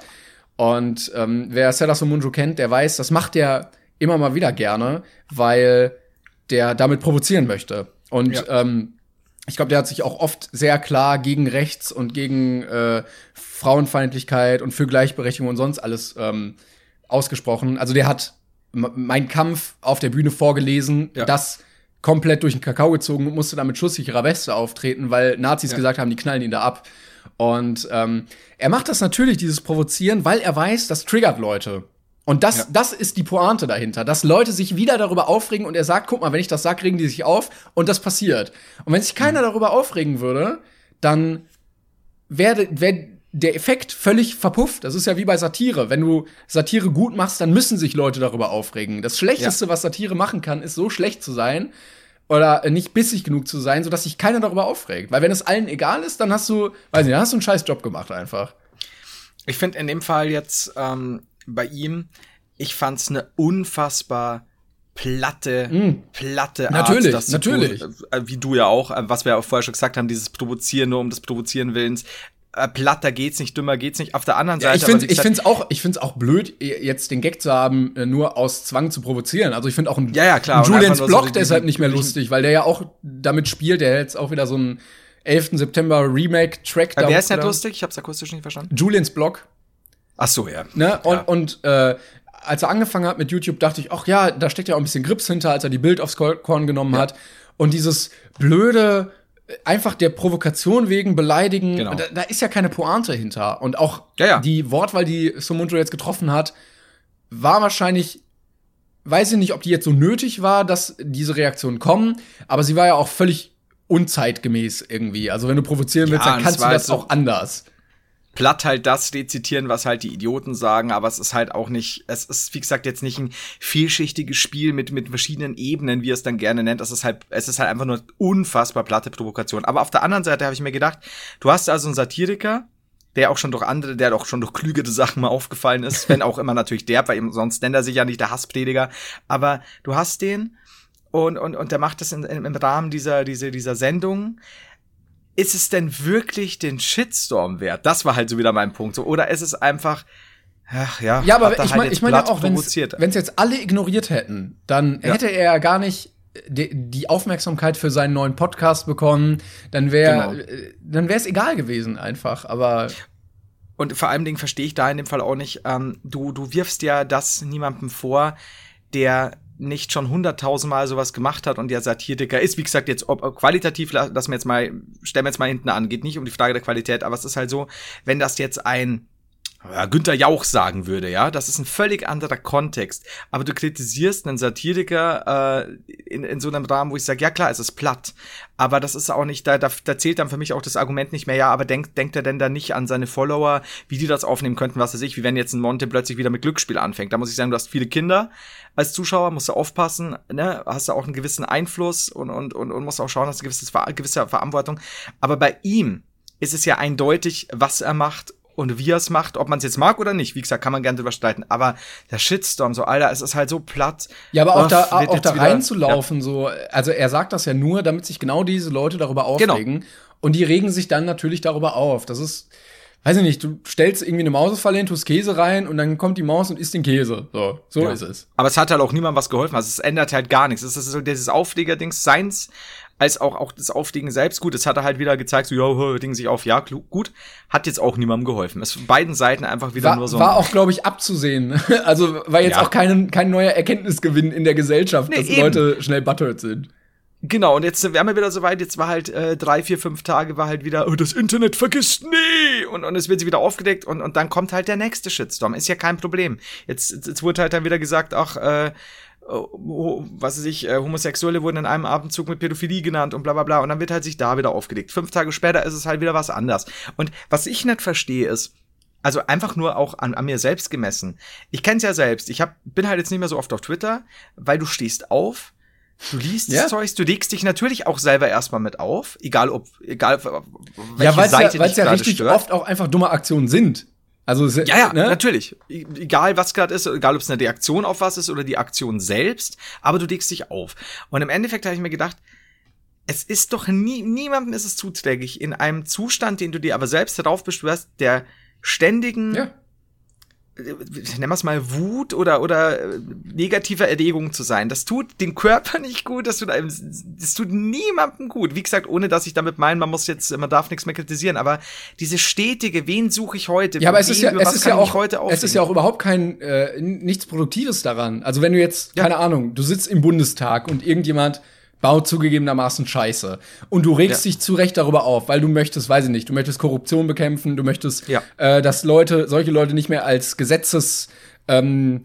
Und ähm, wer Serdar Somunju kennt, der weiß, das macht er immer mal wieder gerne, weil der damit provozieren möchte. Und Ja. ähm, ich glaube, der hat sich auch oft sehr klar gegen Rechts und gegen äh, Frauenfeindlichkeit und für Gleichberechtigung und sonst alles ähm, ausgesprochen. Also der hat mein Kampf auf der Bühne vorgelesen, Ja. das komplett durch den Kakao gezogen und musste dann mit schusssicherer Weste auftreten, weil Nazis Ja. gesagt haben, die knallen ihn da ab. Und ähm, er macht das natürlich, dieses Provozieren, weil er weiß, das triggert Leute. Und das, Ja. das ist die Pointe dahinter, dass Leute sich wieder darüber aufregen und er sagt, guck mal, wenn ich das sag, regen die sich auf und das passiert. Und wenn sich keiner darüber aufregen würde, dann wäre wär der Effekt völlig verpufft. Das ist ja wie bei Satire. Wenn du Satire gut machst, dann müssen sich Leute darüber aufregen. Das Schlechteste, was Satire machen kann, ist so schlecht zu sein oder nicht bissig genug zu sein, sodass sich keiner darüber aufregt. Weil wenn es allen egal ist, dann hast du, weiß nicht, dann hast du einen scheiß Job gemacht einfach. Ich finde in dem Fall jetzt ähm, bei ihm, ich fand's eine unfassbar platte, platte Art, Mm. Natürlich, das natürlich. Tun, äh, wie du ja auch, äh, was wir ja auch vorher schon gesagt haben, dieses Provozieren nur um des Provozieren willens. Äh, platter geht's nicht, dümmer geht's nicht. Auf der anderen Seite, ich aber finde wie ich auch ich find's auch blöd jetzt den Gag zu haben äh, nur aus Zwang zu provozieren. Also ich finde auch ein, Ja, ja, klar. ein Julians nur so deshalb nicht mehr lustig, weil der ja auch damit spielt, der jetzt auch wieder so einen 11. September Remake Track äh, wer ist nicht lustig? Ich hab's akustisch nicht verstanden. Julians Blog Ach so, ja. Ne? Und, Ja. und äh, als er angefangen hat mit YouTube, dachte ich, ach ja, da steckt ja auch ein bisschen Grips hinter, als er die Bild aufs Korn genommen hat. Und dieses blöde, einfach der Provokation wegen beleidigen, Genau. da, da ist ja keine Pointe hinter. Und auch Ja, ja. die Wortwahl, die Somunjo jetzt getroffen hat, war wahrscheinlich, weiß ich nicht, ob die jetzt so nötig war, dass diese Reaktionen kommen, aber sie war ja auch völlig unzeitgemäß irgendwie. Also wenn du provozieren willst, Ja, dann kannst du das so- auch anders. Platt halt das rezitieren, was halt die Idioten sagen, aber es ist halt auch nicht, es ist, wie gesagt, jetzt nicht ein vielschichtiges Spiel mit, mit verschiedenen Ebenen, wie es dann gerne nennt. Es ist halt, es ist halt einfach nur unfassbar platte Provokation. Aber auf der anderen Seite habe ich mir gedacht, du hast also einen Satiriker, der auch schon durch andere, der auch schon durch klügere Sachen mal aufgefallen ist, wenn auch immer natürlich der, weil sonst nennt er sich ja nicht der Hassprediger. Aber du hast den und, und, und der macht das in, im Rahmen dieser, dieser, dieser Sendung ist es denn wirklich den Shitstorm wert? Das war halt so wieder mein Punkt. So, oder ist es einfach, ach ja, Ja, aber er ich halt meine ich mein ja auch, wenn es jetzt alle ignoriert hätten, dann Ja. hätte er ja gar nicht die, die Aufmerksamkeit für seinen neuen Podcast bekommen, dann wäre Genau. äh, dann wäre es egal gewesen einfach, aber Und vor allem Dingen verstehe ich da in dem Fall auch nicht, ähm, du, du wirfst ja das niemandem vor, der nicht schon hunderttausendmal sowas gemacht hat und der Satiriker ist. Wie gesagt, jetzt ob, qualitativ, la- lassen wir jetzt mal, stellen wir jetzt mal hinten an, geht nicht um die Frage der Qualität, aber es ist halt so, wenn das jetzt ein Günther Jauch sagen würde, ja, das ist ein völlig anderer Kontext. Aber du kritisierst einen Satiriker äh, in, in so einem Rahmen, wo ich sage, ja klar, es ist platt. Aber das ist auch nicht, da, da, da zählt dann für mich auch das Argument nicht mehr, ja, aber denkt, denkt er denn da nicht an seine Follower, wie die das aufnehmen könnten, was weiß ich, wie wenn jetzt ein Monte plötzlich wieder mit Glücksspiel anfängt. Da muss ich sagen, du hast viele Kinder als Zuschauer, musst du aufpassen, ne, hast du auch einen gewissen Einfluss und, und, und, und musst auch schauen, hast eine gewisse Verantwortung. Aber bei ihm ist es ja eindeutig, was er macht und wie er es macht, ob man es jetzt mag oder nicht. Wie gesagt, kann man gerne drüber streiten. Aber der Shitstorm, so, Alter, es ist halt so platt. Ja, aber auch Uff, da, auch da reinzulaufen, so, also er sagt das ja nur, damit sich genau diese Leute darüber Genau. aufregen. Und die regen sich dann natürlich darüber auf. Das ist, weiß ich nicht, du stellst irgendwie eine Mausefalle hin, tust Käse rein und dann kommt die Maus und isst den Käse. So, so Ja. ist es. Aber es hat halt auch niemandem was geholfen. Also es ändert halt gar nichts. Es ist so dieses Aufleger-Dings Seins, als auch, auch das Auflegen selbst. Gut, es hat er halt wieder gezeigt, so, ja, hö, dingen sich auf, ja, gut. Hat jetzt auch niemandem geholfen. Es beiden Seiten einfach wieder War, nur so. war auch, glaube ich, abzusehen. Also war jetzt Ja. auch kein, kein neuer Erkenntnisgewinn in der Gesellschaft, Nee, dass eben. Leute schnell buttered sind. Genau, und jetzt sind wir wieder so weit, jetzt war halt äh, drei, vier, fünf Tage, war halt wieder, oh, das Internet vergisst nie! Und, und es wird sie wieder aufgedeckt und, und dann kommt halt der nächste Shitstorm. Ist ja kein Problem. Jetzt, jetzt, jetzt wurde halt dann wieder gesagt, ach, äh, was weiß ich, äh, Homosexuelle wurden in einem Abendzug mit Pädophilie genannt und bla bla bla. Und dann wird halt sich da wieder aufgedeckt. Fünf Tage später ist es halt wieder was anders. Und was ich nicht verstehe ist, also einfach nur auch an, an mir selbst gemessen. Ich kenn's ja selbst. Ich hab, bin halt jetzt nicht mehr so oft auf Twitter, weil du stehst auf, du liest Ja. das Zeugs, du legst dich natürlich auch selber erstmal mit auf, egal ob, egal welche Ja, weil es ja, Seite weil's dich ja richtig stört. oft auch einfach dumme Aktionen sind. Also, Ja, ja, ne? natürlich. E- Egal, was gerade ist, egal, ob es eine Reaktion auf was ist oder die Aktion selbst, aber du legst dich auf. Und im Endeffekt habe ich mir gedacht, es ist doch nie, niemandem ist es zuträglich, in einem Zustand, den du dir aber selbst darauf beschwörst, der ständigen, Ja. Äh, nennen wir es mal Wut oder, oder äh, negativer Erregung zu sein. Das tut dem Körper nicht gut, das tut einem, das tut niemandem gut. Wie gesagt, ohne dass ich damit meine, man muss jetzt, man darf nichts mehr kritisieren, aber diese stetige, wen suche ich heute? Ja, aber es Wen- ist ja, es ist ja auch, heute es ist ja auch überhaupt kein, äh, nichts Produktives daran. Also wenn du jetzt, Ja. keine Ahnung, du sitzt im Bundestag und irgendjemand baut zugegebenermaßen Scheiße und du regst Ja. dich zu Recht darüber auf, weil du möchtest, weiß ich nicht, du möchtest Korruption bekämpfen, du möchtest, Ja. äh, dass Leute, solche Leute nicht mehr als Gesetzes, ähm,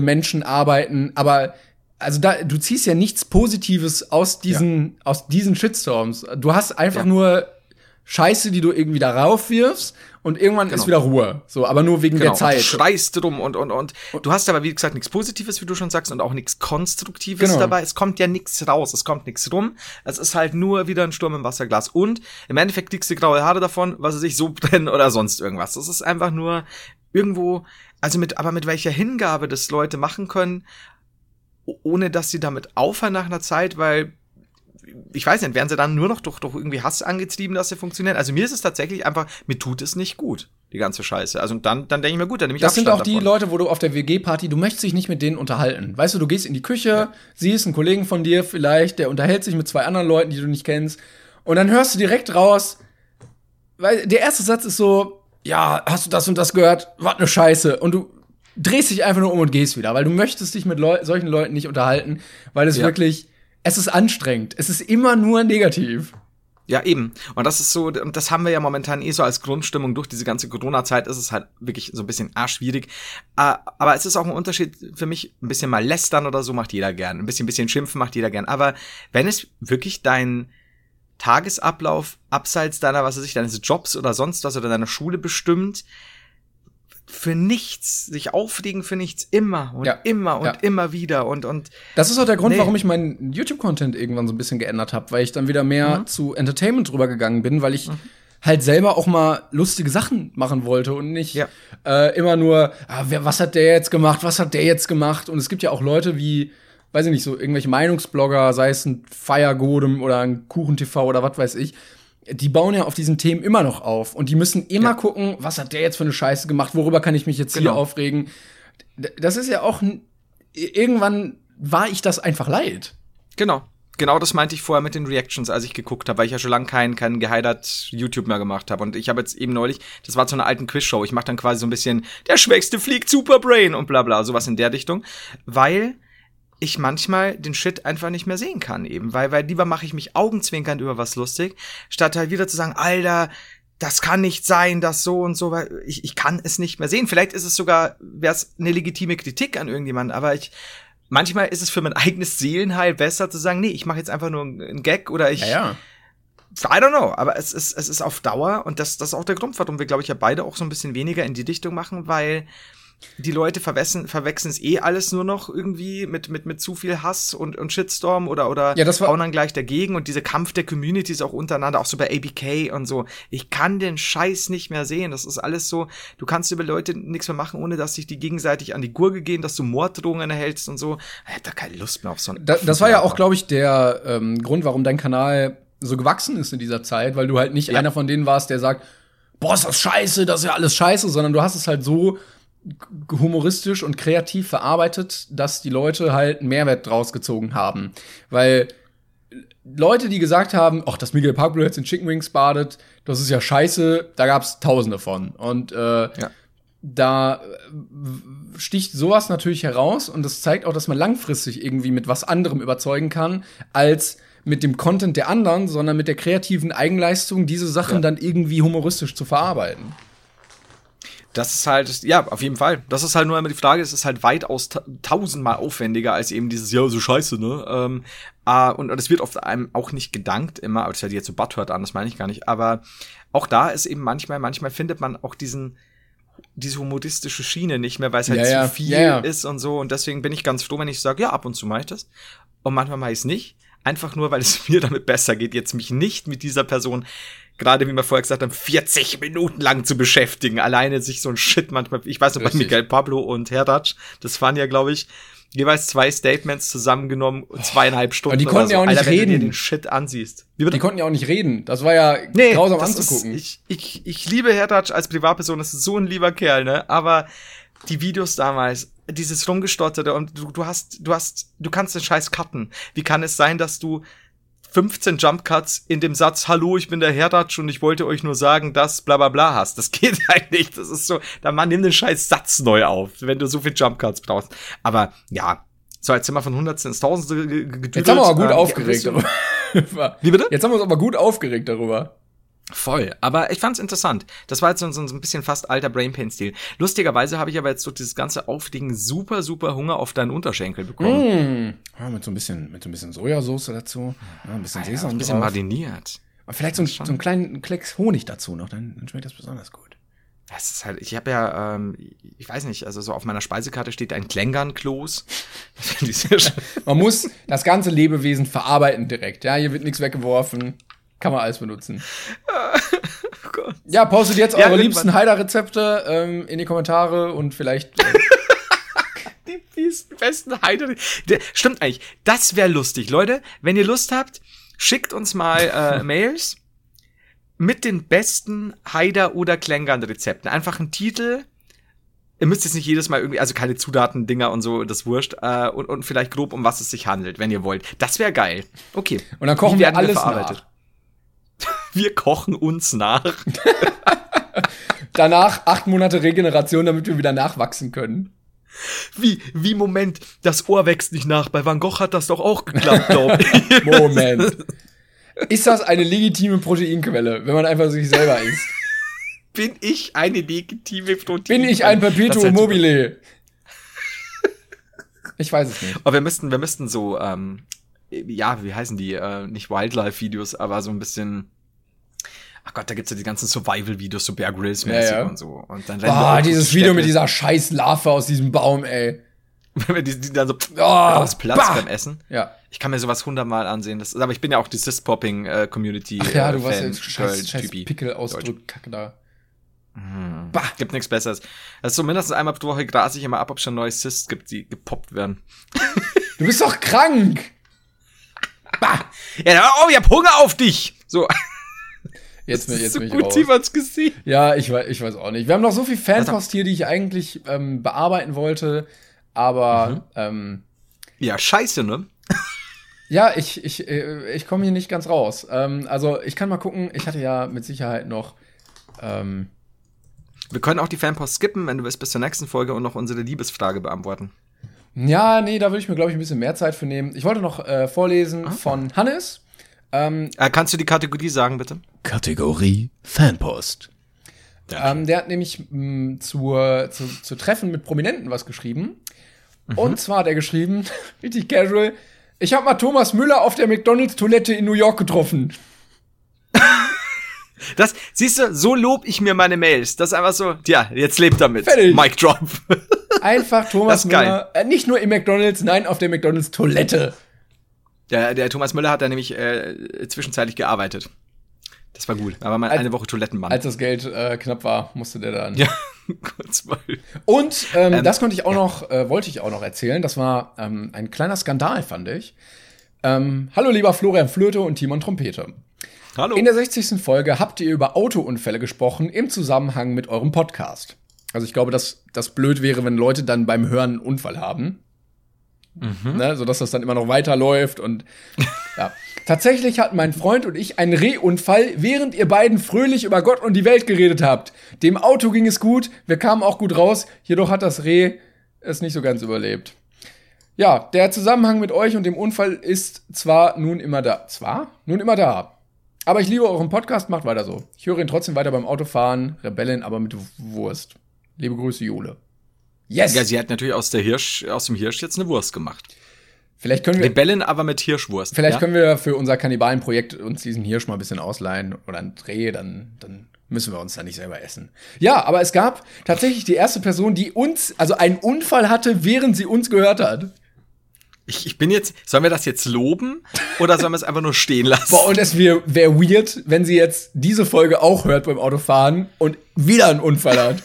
Menschen arbeiten, aber also da, du ziehst ja nichts Positives aus diesen, aus diesen Shitstorms. Du hast einfach Ja. nur Scheiße, die du irgendwie darauf wirfst und irgendwann ist Genau. wieder Ruhe. So, aber nur wegen Genau, der Zeit. und du schreist drum und, und, und. Du hast aber, wie gesagt, nichts Positives, wie du schon sagst, und auch nichts Konstruktives Genau. dabei. Es kommt ja nichts raus, es kommt nichts rum. Es ist halt nur wieder ein Sturm im Wasserglas. Und im Endeffekt kriegst du graue Haare davon, was weiß ich, so brennen oder sonst irgendwas. Das ist einfach nur irgendwo, also mit, aber mit welcher Hingabe das Leute machen können, ohne dass sie damit aufhören nach einer Zeit, weil ich weiß nicht, werden sie dann nur noch durch, durch irgendwie Hass angetrieben, dass sie funktionieren? Also mir ist es tatsächlich einfach, mir tut es nicht gut, die ganze Scheiße. Also dann, dann denke ich mir, gut, dann nehme ich Das sind Abstand auch die davon. Leute, wo du auf der WG-Party, du möchtest dich nicht mit denen unterhalten. Weißt du, du gehst in die Küche, siehst einen Kollegen von dir vielleicht, der unterhält sich mit zwei anderen Leuten, die du nicht kennst. Und dann hörst du direkt raus, weil der erste Satz ist so, ja, hast du das und das gehört? Was ne Scheiße. Und du drehst dich einfach nur um und gehst wieder, weil du möchtest dich mit Leu solchen Leuten nicht unterhalten, weil es Ja. wirklich, es ist anstrengend. Es ist immer nur negativ. Ja, eben. Und das ist so, und das haben wir ja momentan eh so als Grundstimmung durch diese ganze Corona-Zeit, ist es halt wirklich so ein bisschen arschwierig. Äh, aber es ist auch ein Unterschied für mich, ein bisschen mal lästern oder so macht jeder gern. Ein bisschen, bisschen schimpfen macht jeder gern. Aber wenn es wirklich dein Tagesablauf abseits deiner, was weiß ich, deines Jobs oder sonst was oder deiner Schule bestimmt, für nichts, sich aufregen für nichts immer und Ja. immer und Ja. immer wieder und und Das ist auch der Grund, Nee. warum ich meinen YouTube-Content irgendwann so ein bisschen geändert habe, weil ich dann wieder mehr Mhm. zu Entertainment rübergegangen bin, weil ich halt selber auch mal lustige Sachen machen wollte und nicht Ja. äh, immer nur, ah, wer, was hat der jetzt gemacht, was hat der jetzt gemacht? Und es gibt ja auch Leute wie, weiß ich nicht, so irgendwelche Meinungsblogger, sei es ein Feiergodem oder ein KuchenTV oder was weiß ich, die bauen ja auf diesen Themen immer noch auf und die müssen immer Ja. gucken, was hat der jetzt für eine Scheiße gemacht, worüber kann ich mich jetzt hier Genau. aufregen. D- Das ist ja auch ein irgendwann war ich das einfach leid. Genau. Genau das meinte ich vorher mit den Reactions, als ich geguckt habe, weil ich ja schon lange kein, kein geheidert YouTube mehr gemacht habe. Und ich habe jetzt eben neulich, das war zu einer alten Quizshow, ich mache dann quasi so ein bisschen, der Schwächste fliegt Superbrain und bla bla, sowas in der Dichtung. Weil ich manchmal den Shit einfach nicht mehr sehen kann eben. Weil, weil lieber mache ich mich augenzwinkernd über was lustig, statt halt wieder zu sagen, Alter, das kann nicht sein, das so und so, weil ich, ich kann es nicht mehr sehen. Vielleicht ist es sogar, wäre es eine legitime Kritik an irgendjemanden, aber ich, manchmal ist es für mein eigenes Seelenheil besser zu sagen, nee, ich mache jetzt einfach nur einen Gag oder ich, ja. I don't know, aber es ist, es ist auf Dauer und das, das ist auch der Grund, warum wir, glaube ich, ja beide auch so ein bisschen weniger in die Dichtung machen, weil die Leute verwechseln, verwechseln es eh alles nur noch irgendwie mit, mit, mit zu viel Hass und, und Shitstorm oder, oder Ja, das hauen dann gleich dagegen und diese Kampf der Communities auch untereinander, auch so bei ABK und so. Ich kann den Scheiß nicht mehr sehen. Das ist alles so, du kannst über Leute nichts mehr machen, ohne dass sich die gegenseitig an die Gurgel gehen, dass du Morddrohungen erhältst und so. Ich hab da keine Lust mehr auf so einen Da, das war ja auch, glaube ich, der ähm, Grund, warum dein Kanal so gewachsen ist in dieser Zeit, weil du halt nicht Ja. einer von denen warst, der sagt, boah, ist das scheiße, das ist ja alles scheiße, sondern du hast es halt so humoristisch und kreativ verarbeitet, dass die Leute halt einen Mehrwert draus gezogen haben. Weil Leute, die gesagt haben, ach, dass Miguel Pablo jetzt in Chicken Wings badet, das ist ja scheiße, da gab's tausende von. Und äh, da äh, sticht sowas natürlich heraus und das zeigt auch, dass man langfristig irgendwie mit was anderem überzeugen kann, als mit dem Content der anderen, sondern mit der kreativen Eigenleistung, diese Sachen Ja. dann irgendwie humoristisch zu verarbeiten. Das ist halt, ja, auf jeden Fall. Das ist halt nur immer die Frage, es ist halt weitaus ta tausendmal aufwendiger als eben dieses, ja, so scheiße, ne? Ähm, äh, und, und es wird oft einem auch nicht gedankt immer, aber das hört jetzt so Butthurt an, das meine ich gar nicht. Aber auch da ist eben manchmal, manchmal findet man auch diesen, diese humoristische Schiene nicht mehr, weil es halt Ja, ja, zu viel ja, ja. ist und so. Und deswegen bin ich ganz froh, wenn ich sage, ja, ab und zu mache ich das. Und manchmal mache ich es nicht. Einfach nur, weil es mir damit besser geht, jetzt mich nicht mit dieser Person, gerade wie wir vorher gesagt haben, 40 Minuten lang zu beschäftigen. Alleine sich so ein Shit manchmal, ich weiß noch, bei. Miguel Pablo und Herdatsch, das waren ja, glaube ich, jeweils zwei Statements zusammengenommen, zweieinhalb Stunden. die konnten oder ja auch nicht Alter, wenn du dir reden. den Shit ansiehst. Die konnten ja auch nicht reden. Das war ja Nee, grausam anzugucken. Ist, ich, ich, ich liebe Herdatsch als Privatperson, das ist so ein lieber Kerl, ne? Aber die Videos damals, dieses rumgestotterte und du, du hast, du hast, du kannst den Scheiß cutten. Wie kann es sein, dass du 15 Jump Cuts in dem Satz, hallo, ich bin der Herdatsch und ich wollte euch nur sagen, dass bla bla bla hast. Das geht halt nicht. Das ist so, da man nimm den scheiß Satz neu auf, wenn du so viel Jump Cuts brauchst. Aber ja, so als sind wir von Hundertsten ins Tausendste ge- ge- gedüdelt. Jetzt haben wir aber gut Ähm, aufgeregt ja, darüber. Wie bitte? Jetzt haben wir uns aber gut aufgeregt darüber. Voll, aber ich fand's interessant. Das war jetzt so, so ein bisschen fast alter Brainpain-Stil. Lustigerweise habe ich aber jetzt durch dieses ganze Aufliegen super, super Hunger auf deinen Unterschenkel bekommen. Mm. Ja, mit so ein bisschen, mit so ein bisschen Sojasauce dazu. Ja, ein bisschen Sesam ein bisschen drauf. mariniert. Und vielleicht so, ein, so einen kleinen Klecks Honig dazu noch, dann, dann schmeckt das besonders gut. Das ist halt, ich habe ja, ähm, ich weiß nicht, also so auf meiner Speisekarte steht ein Klängern-Kloß. Man muss das ganze Lebewesen verarbeiten direkt. Ja, hier wird nichts weggeworfen. Kann man alles benutzen. Oh. Ja, postet jetzt Ja, eure irgendwann. liebsten Heider-Rezepte ähm, in die Kommentare und vielleicht. Äh, Die besten, besten Heide. Der- Stimmt eigentlich. Das wäre lustig. Leute, wenn ihr Lust habt, schickt uns mal äh, Mails mit den besten Heider- oder Klängern-Rezepten. Einfach ein Titel. Ihr müsst jetzt nicht jedes Mal irgendwie, also keine Zutaten, Dinger und so, das wurscht. Äh, und, und vielleicht grob, um was es sich handelt, wenn ihr wollt. Das wäre geil. Okay. Und dann kochen wir alles verarbeitet? Wir kochen uns nach. danach acht Monate Regeneration, damit wir wieder nachwachsen können. Wie, wie, Moment, das Ohr wächst nicht nach. Bei Van Gogh hat das doch auch geklappt, glaube ich. Moment. Ist das eine legitime Proteinquelle, wenn man einfach sich selber isst? Bin ich eine legitime Protein? Bin ich ein Perpetuum halt mobile? Ich weiß es nicht. Aber wir müssten, wir müssten so, ähm, ja, wie heißen die? Äh, nicht Wildlife-Videos, aber so ein bisschen. Ach Gott, da gibt's ja die ganzen Survival-Videos, so Bear Grylls mäßig Ja, ja. und so. Und dann Boah, dieses durch Video mit dieser scheiß Larve aus diesem Baum, ey. Wenn die, die dann so Oh, raus Platz bah. beim Essen. Ja. Ich kann mir sowas hundertmal ansehen. Das, aber ich bin ja auch die Cyst-Popping-Community. Ach ja, du äh, warst Fan, jetzt scheiß, scheiß Typi. Pickel-Ausdruck, Kacke da. Bah, gibt nichts Besseres. Also so mindestens einmal pro Woche grase ich immer ab, ob es schon neue Cysts gibt, die gepoppt werden. Du bist doch krank! Ja, hör auf, ich hab Hunger auf dich! So, Jetzt, bin- jetzt so bin ich gut. Simons Gesicht. Ja, ich weiß, ich weiß auch nicht. Wir haben noch so viel Fanpost hier, die ich eigentlich ähm, bearbeiten wollte, aber Mhm. ähm, Ja, scheiße, ne? ja, ich, ich, äh, ich komme hier nicht ganz raus. Ähm, also ich kann mal gucken, ich hatte ja mit Sicherheit noch ähm, Wir können auch die Fanpost skippen, wenn du willst, bis zur nächsten Folge und noch unsere Liebesfrage beantworten. Ja, nee, da würde ich mir, glaube ich, ein bisschen mehr Zeit für nehmen. Ich wollte noch äh, vorlesen Ah. von Hannes. Ähm, Äh, kannst du die Kategorie sagen, bitte? Kategorie Fanpost. ähm, der hat nämlich mh, zur, zu, zu Treffen mit Prominenten was geschrieben. Mhm. Und zwar hat er geschrieben, richtig casual, ich habe mal Thomas Müller auf der McDonalds-Toilette in New York getroffen. Das, siehst du, so lob ich mir meine Mails. Das ist einfach so, ja, jetzt lebt damit. Fertig. Mic drop. Einfach Thomas. Müller, äh, nicht nur im McDonalds, nein, auf der McDonalds-Toilette. Der, der Thomas Müller hat da nämlich äh, zwischenzeitlich gearbeitet. Das war gut. Aber mal Als- eine Woche Toilettenmann. Als das Geld äh, knapp war, musste der dann. ja, kurz mal. Und ähm, Ähm, das konnte ich auch noch, äh, wollte ich auch noch erzählen. Das war ähm, ein kleiner Skandal, fand ich. Ähm, hallo lieber Florian Flöte und Timon Trompete. Hallo. In der 60. Folge habt ihr über Autounfälle gesprochen im Zusammenhang mit eurem Podcast. Also ich glaube, dass das blöd wäre, wenn Leute dann beim Hören einen Unfall haben. Ne, sodass das dann immer noch weiterläuft und ja. Tatsächlich hatten mein Freund und ich einen Rehunfall, während ihr beiden fröhlich über Gott und die Welt geredet habt. Dem Auto ging es gut, wir kamen auch gut raus, jedoch hat das Reh es nicht so ganz überlebt. Ja, der Zusammenhang mit euch und dem Unfall ist zwar nun immer da. Zwar? Nun immer da. Aber ich liebe euren Podcast, macht weiter so. Ich höre ihn trotzdem weiter beim Autofahren, Rebellen, aber mit Wurst. Liebe Grüße, Jule. Yes! Ja, sie hat natürlich aus der Hirsch, aus dem Hirsch jetzt eine Wurst gemacht. Vielleicht können wir, Rebellen aber mit Hirschwurst. vielleicht ja? können wir für unser Kannibalenprojekt uns diesen Hirsch mal ein bisschen ausleihen oder einen Dreh, dann, dann müssen wir uns da nicht selber essen. Ja, aber es gab tatsächlich die erste Person, die uns, also einen Unfall hatte, während sie uns gehört hat. Ich, ich bin jetzt, sollen wir das jetzt loben oder sollen wir es einfach nur stehen lassen? Boah, und es wäre wär weird, wenn sie jetzt diese Folge auch hört beim Autofahren und wieder einen Unfall hat.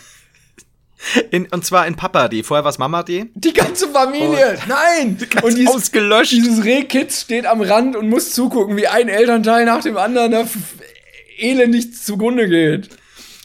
In, und zwar in Papa-D. Vorher war es Mama-D. Die ganze Familie, nein! Ganz und dieses, ausgelöscht. dieses Rehkitz steht am Rand und muss zugucken, wie ein Elternteil nach dem anderen da elendig zugrunde geht.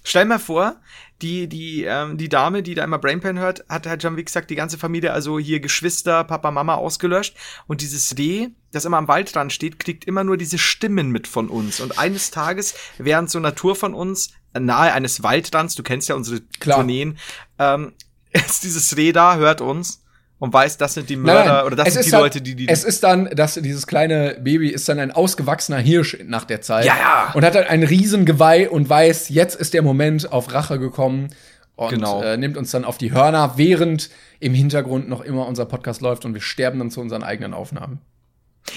Stell mal vor, die, die, ähm, die Dame, die da immer Brainpan hört, hat halt schon, wie gesagt, die ganze Familie, also hier Geschwister, Papa, Mama ausgelöscht. Und dieses Reh, das immer am Waldrand steht, kriegt immer nur diese Stimmen mit von uns. Und eines Tages, während so eine Tour von uns, nahe eines Waldrands, du kennst ja unsere Klar. Tourneen, ähm, ist dieses Reh da, hört uns und weiß, das sind die Nein, Mörder nein, oder das es sind die dann- Leute, die die. Es ist dann, dass dieses kleine Baby ist dann ein ausgewachsener Hirsch nach der Zeit. Ja, ja. Und hat dann ein riesen Geweih und weiß, jetzt ist der Moment auf Rache gekommen. Und Genau. äh, nimmt uns dann auf die Hörner, während im Hintergrund noch immer unser Podcast läuft und wir sterben dann zu unseren eigenen Aufnahmen.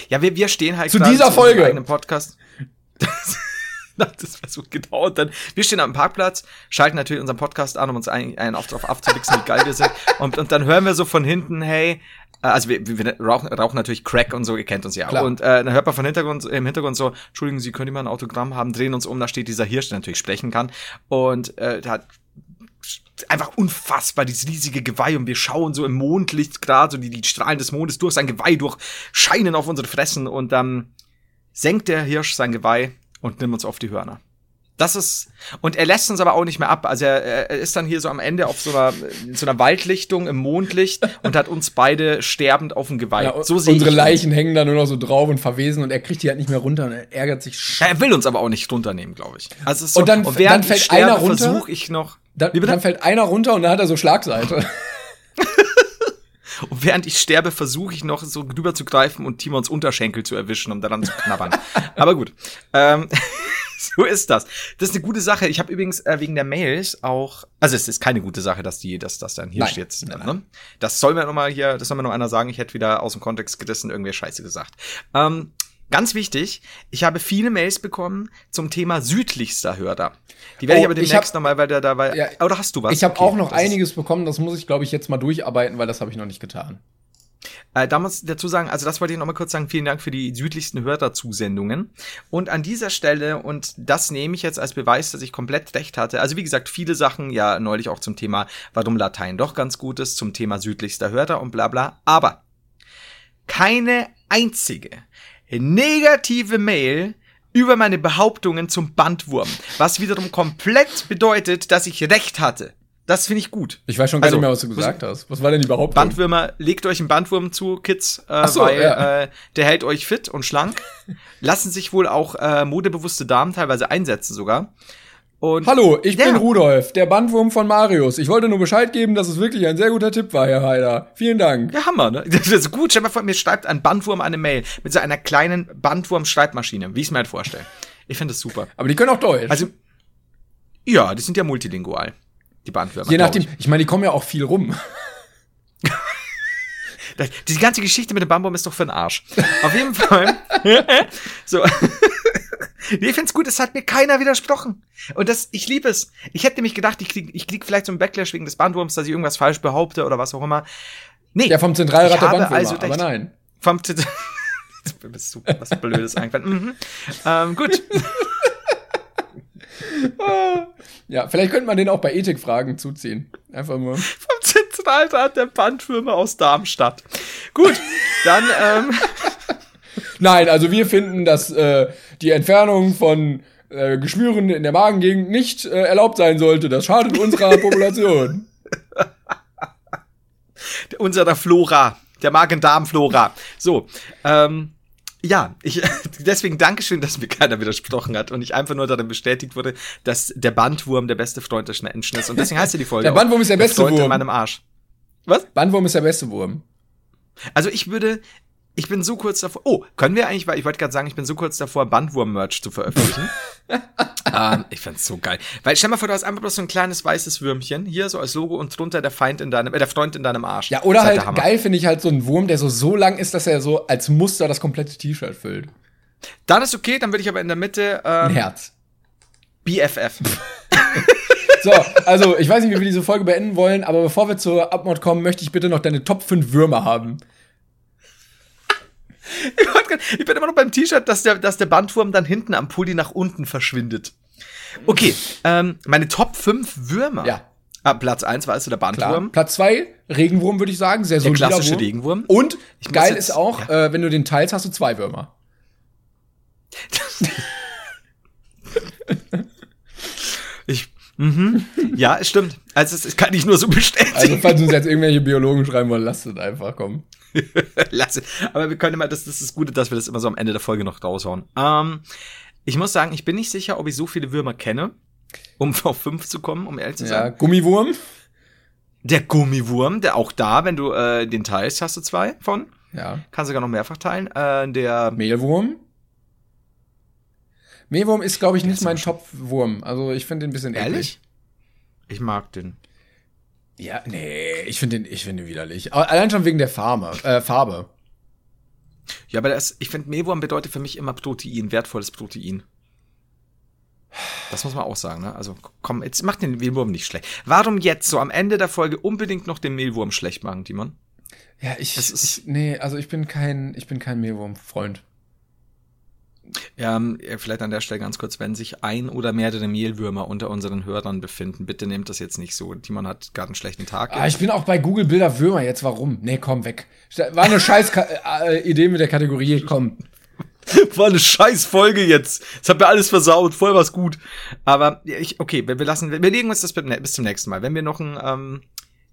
Ja, wir, wir stehen halt Zu dieser unserem Folge. eigenen Podcast. Das, war so genau. Und dann, wir stehen am Parkplatz, schalten natürlich unseren Podcast an, um uns einen, einen auf, auf abzuwichsen, wie geil wir sind. Und, und dann hören wir so von hinten, hey, äh, also wir, wir rauchen, rauchen natürlich Crack und so, ihr kennt uns ja. Klar. Und äh, dann hört man von Hintergrund, im Hintergrund so, Entschuldigen Sie, können die mal ein Autogramm haben, drehen uns um, da steht dieser Hirsch, der natürlich sprechen kann. Und äh, der hat einfach unfassbar, dieses riesige Geweih und wir schauen so im Mondlicht gerade, so die, die Strahlen des Mondes durch sein Geweih durch, scheinen auf unsere Fressen und dann senkt der Hirsch sein Geweih und nimmt uns auf die Hörner. Das ist, und er lässt uns aber auch nicht mehr ab. Also er, er ist dann hier so am Ende auf so einer, in so einer Waldlichtung im Mondlicht und hat uns beide sterbend auf dem Geweih. Ja, so unsere ich Leichen hängen da nur noch so drauf und verwesen und er kriegt die halt nicht mehr runter und er ärgert sich. ihn. Er will uns aber auch nicht runternehmen, glaube ich. Also so, Und dann- während dann fällt sterbe, einer runter. versuche ich noch. Dann, dann fällt einer runter und dann hat er so Schlagseite. Und während ich sterbe, versuche ich noch so drüber zu greifen und Timons Unterschenkel zu erwischen, um daran zu knabbern. Aber gut. Ähm, so ist das. Das ist eine gute Sache. Ich habe übrigens äh, wegen der Mails auch, also es ist keine gute Sache, dass die, dass das dann hier Nein. steht. Nein, Ne? Das soll mir noch mal hier, das soll mir noch einer sagen. Ich hätte wieder aus dem Kontext gerissen irgendwer Scheiße gesagt. Ähm, ganz wichtig, ich habe viele Mails bekommen zum Thema südlichster Hörer. Die werde Oh, ich aber demnächst hab- noch mal, weil der da, weil, Ja, oder hast du was? Ich habe Okay, auch noch einiges bekommen, das muss ich, glaube ich, jetzt mal durcharbeiten, weil das habe ich noch nicht getan. Äh, da muss ich dazu sagen, also das wollte ich noch mal kurz sagen, vielen Dank für die südlichsten Hörerzusendungen. Und an dieser Stelle, und das nehme ich jetzt als Beweis, dass ich komplett recht hatte, also wie gesagt, viele Sachen, ja neulich auch zum Thema, warum Latein doch ganz gut ist, zum Thema südlichster Hörer und bla bla, aber keine einzige negative Mail über meine Behauptungen zum Bandwurm, was wiederum komplett bedeutet, dass ich recht hatte. Das finde ich gut. Ich weiß schon gar Also, nicht mehr, was du gesagt hast. Was war denn die Behauptung? Bandwürmer, legt euch einen Bandwurm zu, Kids, äh, so, weil ja. äh, der hält euch fit und schlank. Lassen sich wohl auch äh, modebewusste Damen teilweise einsetzen sogar. Und Hallo, ich Ja. bin Rudolf, der Bandwurm von Marius. Ich wollte nur Bescheid geben, dass es wirklich ein sehr guter Tipp war, Herr Heider. Vielen Dank. Ja, Hammer, ne? Das ist gut. Stell dir mal vor, mir schreibt ein Bandwurm eine Mail mit so einer kleinen Bandwurm-Schreibmaschine, wie ich es mir halt vorstelle. Ich finde das super. Aber die können auch Deutsch. Also, ja, die sind ja multilingual, die Bandwürmer. Je nachdem, ich. ich meine, die kommen ja auch viel rum. Diese ganze Geschichte mit dem Bandwurm ist doch für den Arsch. Auf jeden Fall. so. Nee, ich find's gut, es hat mir keiner widersprochen. Und das, ich liebe es. Ich hätte nämlich gedacht, ich krieg, ich krieg vielleicht so einen Backlash wegen des Bandwurms, dass ich irgendwas falsch behaupte oder was auch immer. Nee. Ja, vom Zentralrat der Bandwürmer, also aber nein. Vom Du bist so was Blödes eingefallen. Mhm. Ähm, gut. Ja, vielleicht könnte man den auch bei Ethikfragen zuziehen. Einfach nur. Vom Zentralrat der Bandwürmer aus Darmstadt. Gut, dann, ähm, Nein, also wir finden, dass äh, die Entfernung von äh, Geschwüren in der Magengegend nicht äh, erlaubt sein sollte. Das schadet unserer Population. unserer Flora, der Magen-Darm-Flora. So, ähm, ja, ich, deswegen Dankeschön, dass mir keiner widersprochen hat und ich einfach nur darin bestätigt wurde, dass der Bandwurm der beste Freund des Menschen ist. Und deswegen heißt ja die Folge Der Bandwurm ist der beste Freund in Wurm. meinem Arsch. Was? Bandwurm ist der beste Wurm. Also ich würde, ich bin so kurz davor. Oh, können wir eigentlich, weil ich wollte gerade sagen, ich bin so kurz davor, Bandwurm-Merch zu veröffentlichen. ähm, ich find's so geil. Weil stell mal vor, du hast einfach bloß so ein kleines weißes Würmchen, hier so als Logo und drunter der Feind in deinem, äh, der Freund in deinem Arsch. Ja, oder halt Hammer. geil finde ich halt so einen Wurm, der so so lang ist, dass er so als Muster das komplette T-Shirt füllt. Dann ist okay, dann würde ich aber in der Mitte Ein ähm, Herz. BFF. So, also ich weiß nicht, wie wir diese Folge beenden wollen, aber bevor wir zur Abmord kommen, möchte ich bitte noch deine Top 5 Würmer haben. Ich bin immer noch beim T-Shirt, dass der, dass der Bandwurm dann hinten am Pulli nach unten verschwindet. Okay, ähm, meine Top 5 Würmer. Ja. Ah, Platz 1 war also der Klar. Bandwurm. Platz 2, Regenwurm, würde ich sagen. Sehr Der klassische Wurm. Regenwurm. Und Ich geil jetzt- ist auch, äh, wenn du den teilst, hast du zwei Würmer. Mhm. Ja, es stimmt. Also, es kann ich nur so Also, bestätigen. falls uns jetzt irgendwelche Biologen schreiben wollen, lasst es einfach kommen. Lass es. Aber wir können immer, das, das ist das Gute, dass wir das immer so am Ende der Folge noch raushauen. Ähm, ich muss sagen, ich bin nicht sicher, ob ich so viele Würmer kenne, um auf 5 zu kommen, um ehrlich zu Ja, sein. Gummiwurm. Der Gummiwurm, der auch da, wenn du äh, den teilst, hast du zwei von. Ja. Kann sogar noch mehrfach teilen. Äh, der Mehlwurm. Mehlwurm ist, glaube ich, nicht mein Top-Wurm. Also ich finde den ein bisschen Ehrlich? Ich mag den. Ja, nee, ich finde den, ich finde den widerlich. Allein schon wegen der Farbe. Äh, Farbe. Ja, aber das, ich finde, Mehlwurm bedeutet für mich immer Protein, wertvolles Protein. Das muss man auch sagen, ne? Also komm, jetzt mach den Mehlwurm nicht schlecht. Warum jetzt so am Ende der Folge unbedingt noch den Mehlwurm schlecht machen, Timon? Ja, ich, ich nee, also ich bin kein, ich bin kein Mehlwurm-Freund. Ähm, ja, vielleicht an der Stelle ganz kurz, wenn sich ein oder mehrere Mehlwürmer unter unseren Hörern befinden, bitte nehmt das jetzt nicht so. Timon hat gerade einen schlechten Tag. Ah, ich bin auch bei Google Bilder Würmer jetzt. Warum? Nee, komm weg. War eine scheiß äh, Idee mit der Kategorie. Komm. War eine scheiß Folge jetzt. Das hat mir alles versaut. Voll was gut. Aber ich, okay, wir, wir lassen, wir, wir legen uns das bis bis zum nächsten Mal. Wenn mir noch ein, ähm,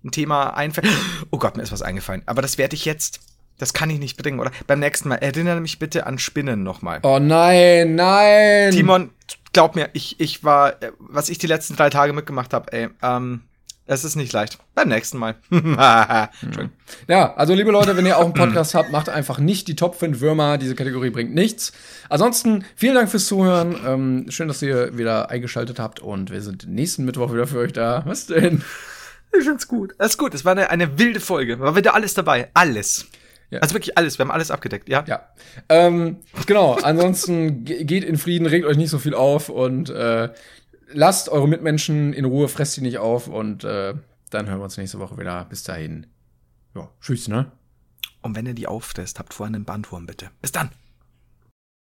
ein Thema einfällt. Oh Gott, mir ist was eingefallen. Aber das werde ich jetzt. Das kann ich nicht bringen, oder? Beim nächsten Mal. Erinnere mich bitte an Spinnen nochmal. Oh nein, nein. Timon, glaub mir, ich, ich war, äh, was ich die letzten drei Tage mitgemacht habe, ey, ähm, Es ist nicht leicht. Beim nächsten Mal. Ja, also liebe Leute, wenn ihr auch einen Podcast habt, macht einfach nicht die Top 5 Würmer. Diese Kategorie bringt nichts. Ansonsten, vielen Dank fürs Zuhören. Ähm, schön, dass ihr wieder eingeschaltet habt und wir sind nächsten Mittwoch wieder für euch da. Was denn? Ich find's gut. Das ist gut. Es war eine, eine wilde Folge. War wieder alles dabei. Alles. Ja. Also wirklich alles. Wir haben alles abgedeckt, ja? Ja. Ähm, genau, ansonsten ge- geht in Frieden, regt euch nicht so viel auf und äh, lasst eure Mitmenschen in Ruhe, fresst sie nicht auf und äh, dann hören wir uns nächste Woche wieder. Bis dahin. Ja, tschüss, ne? Und wenn ihr die auffresst, habt vorher einen Bandwurm, bitte. Bis dann.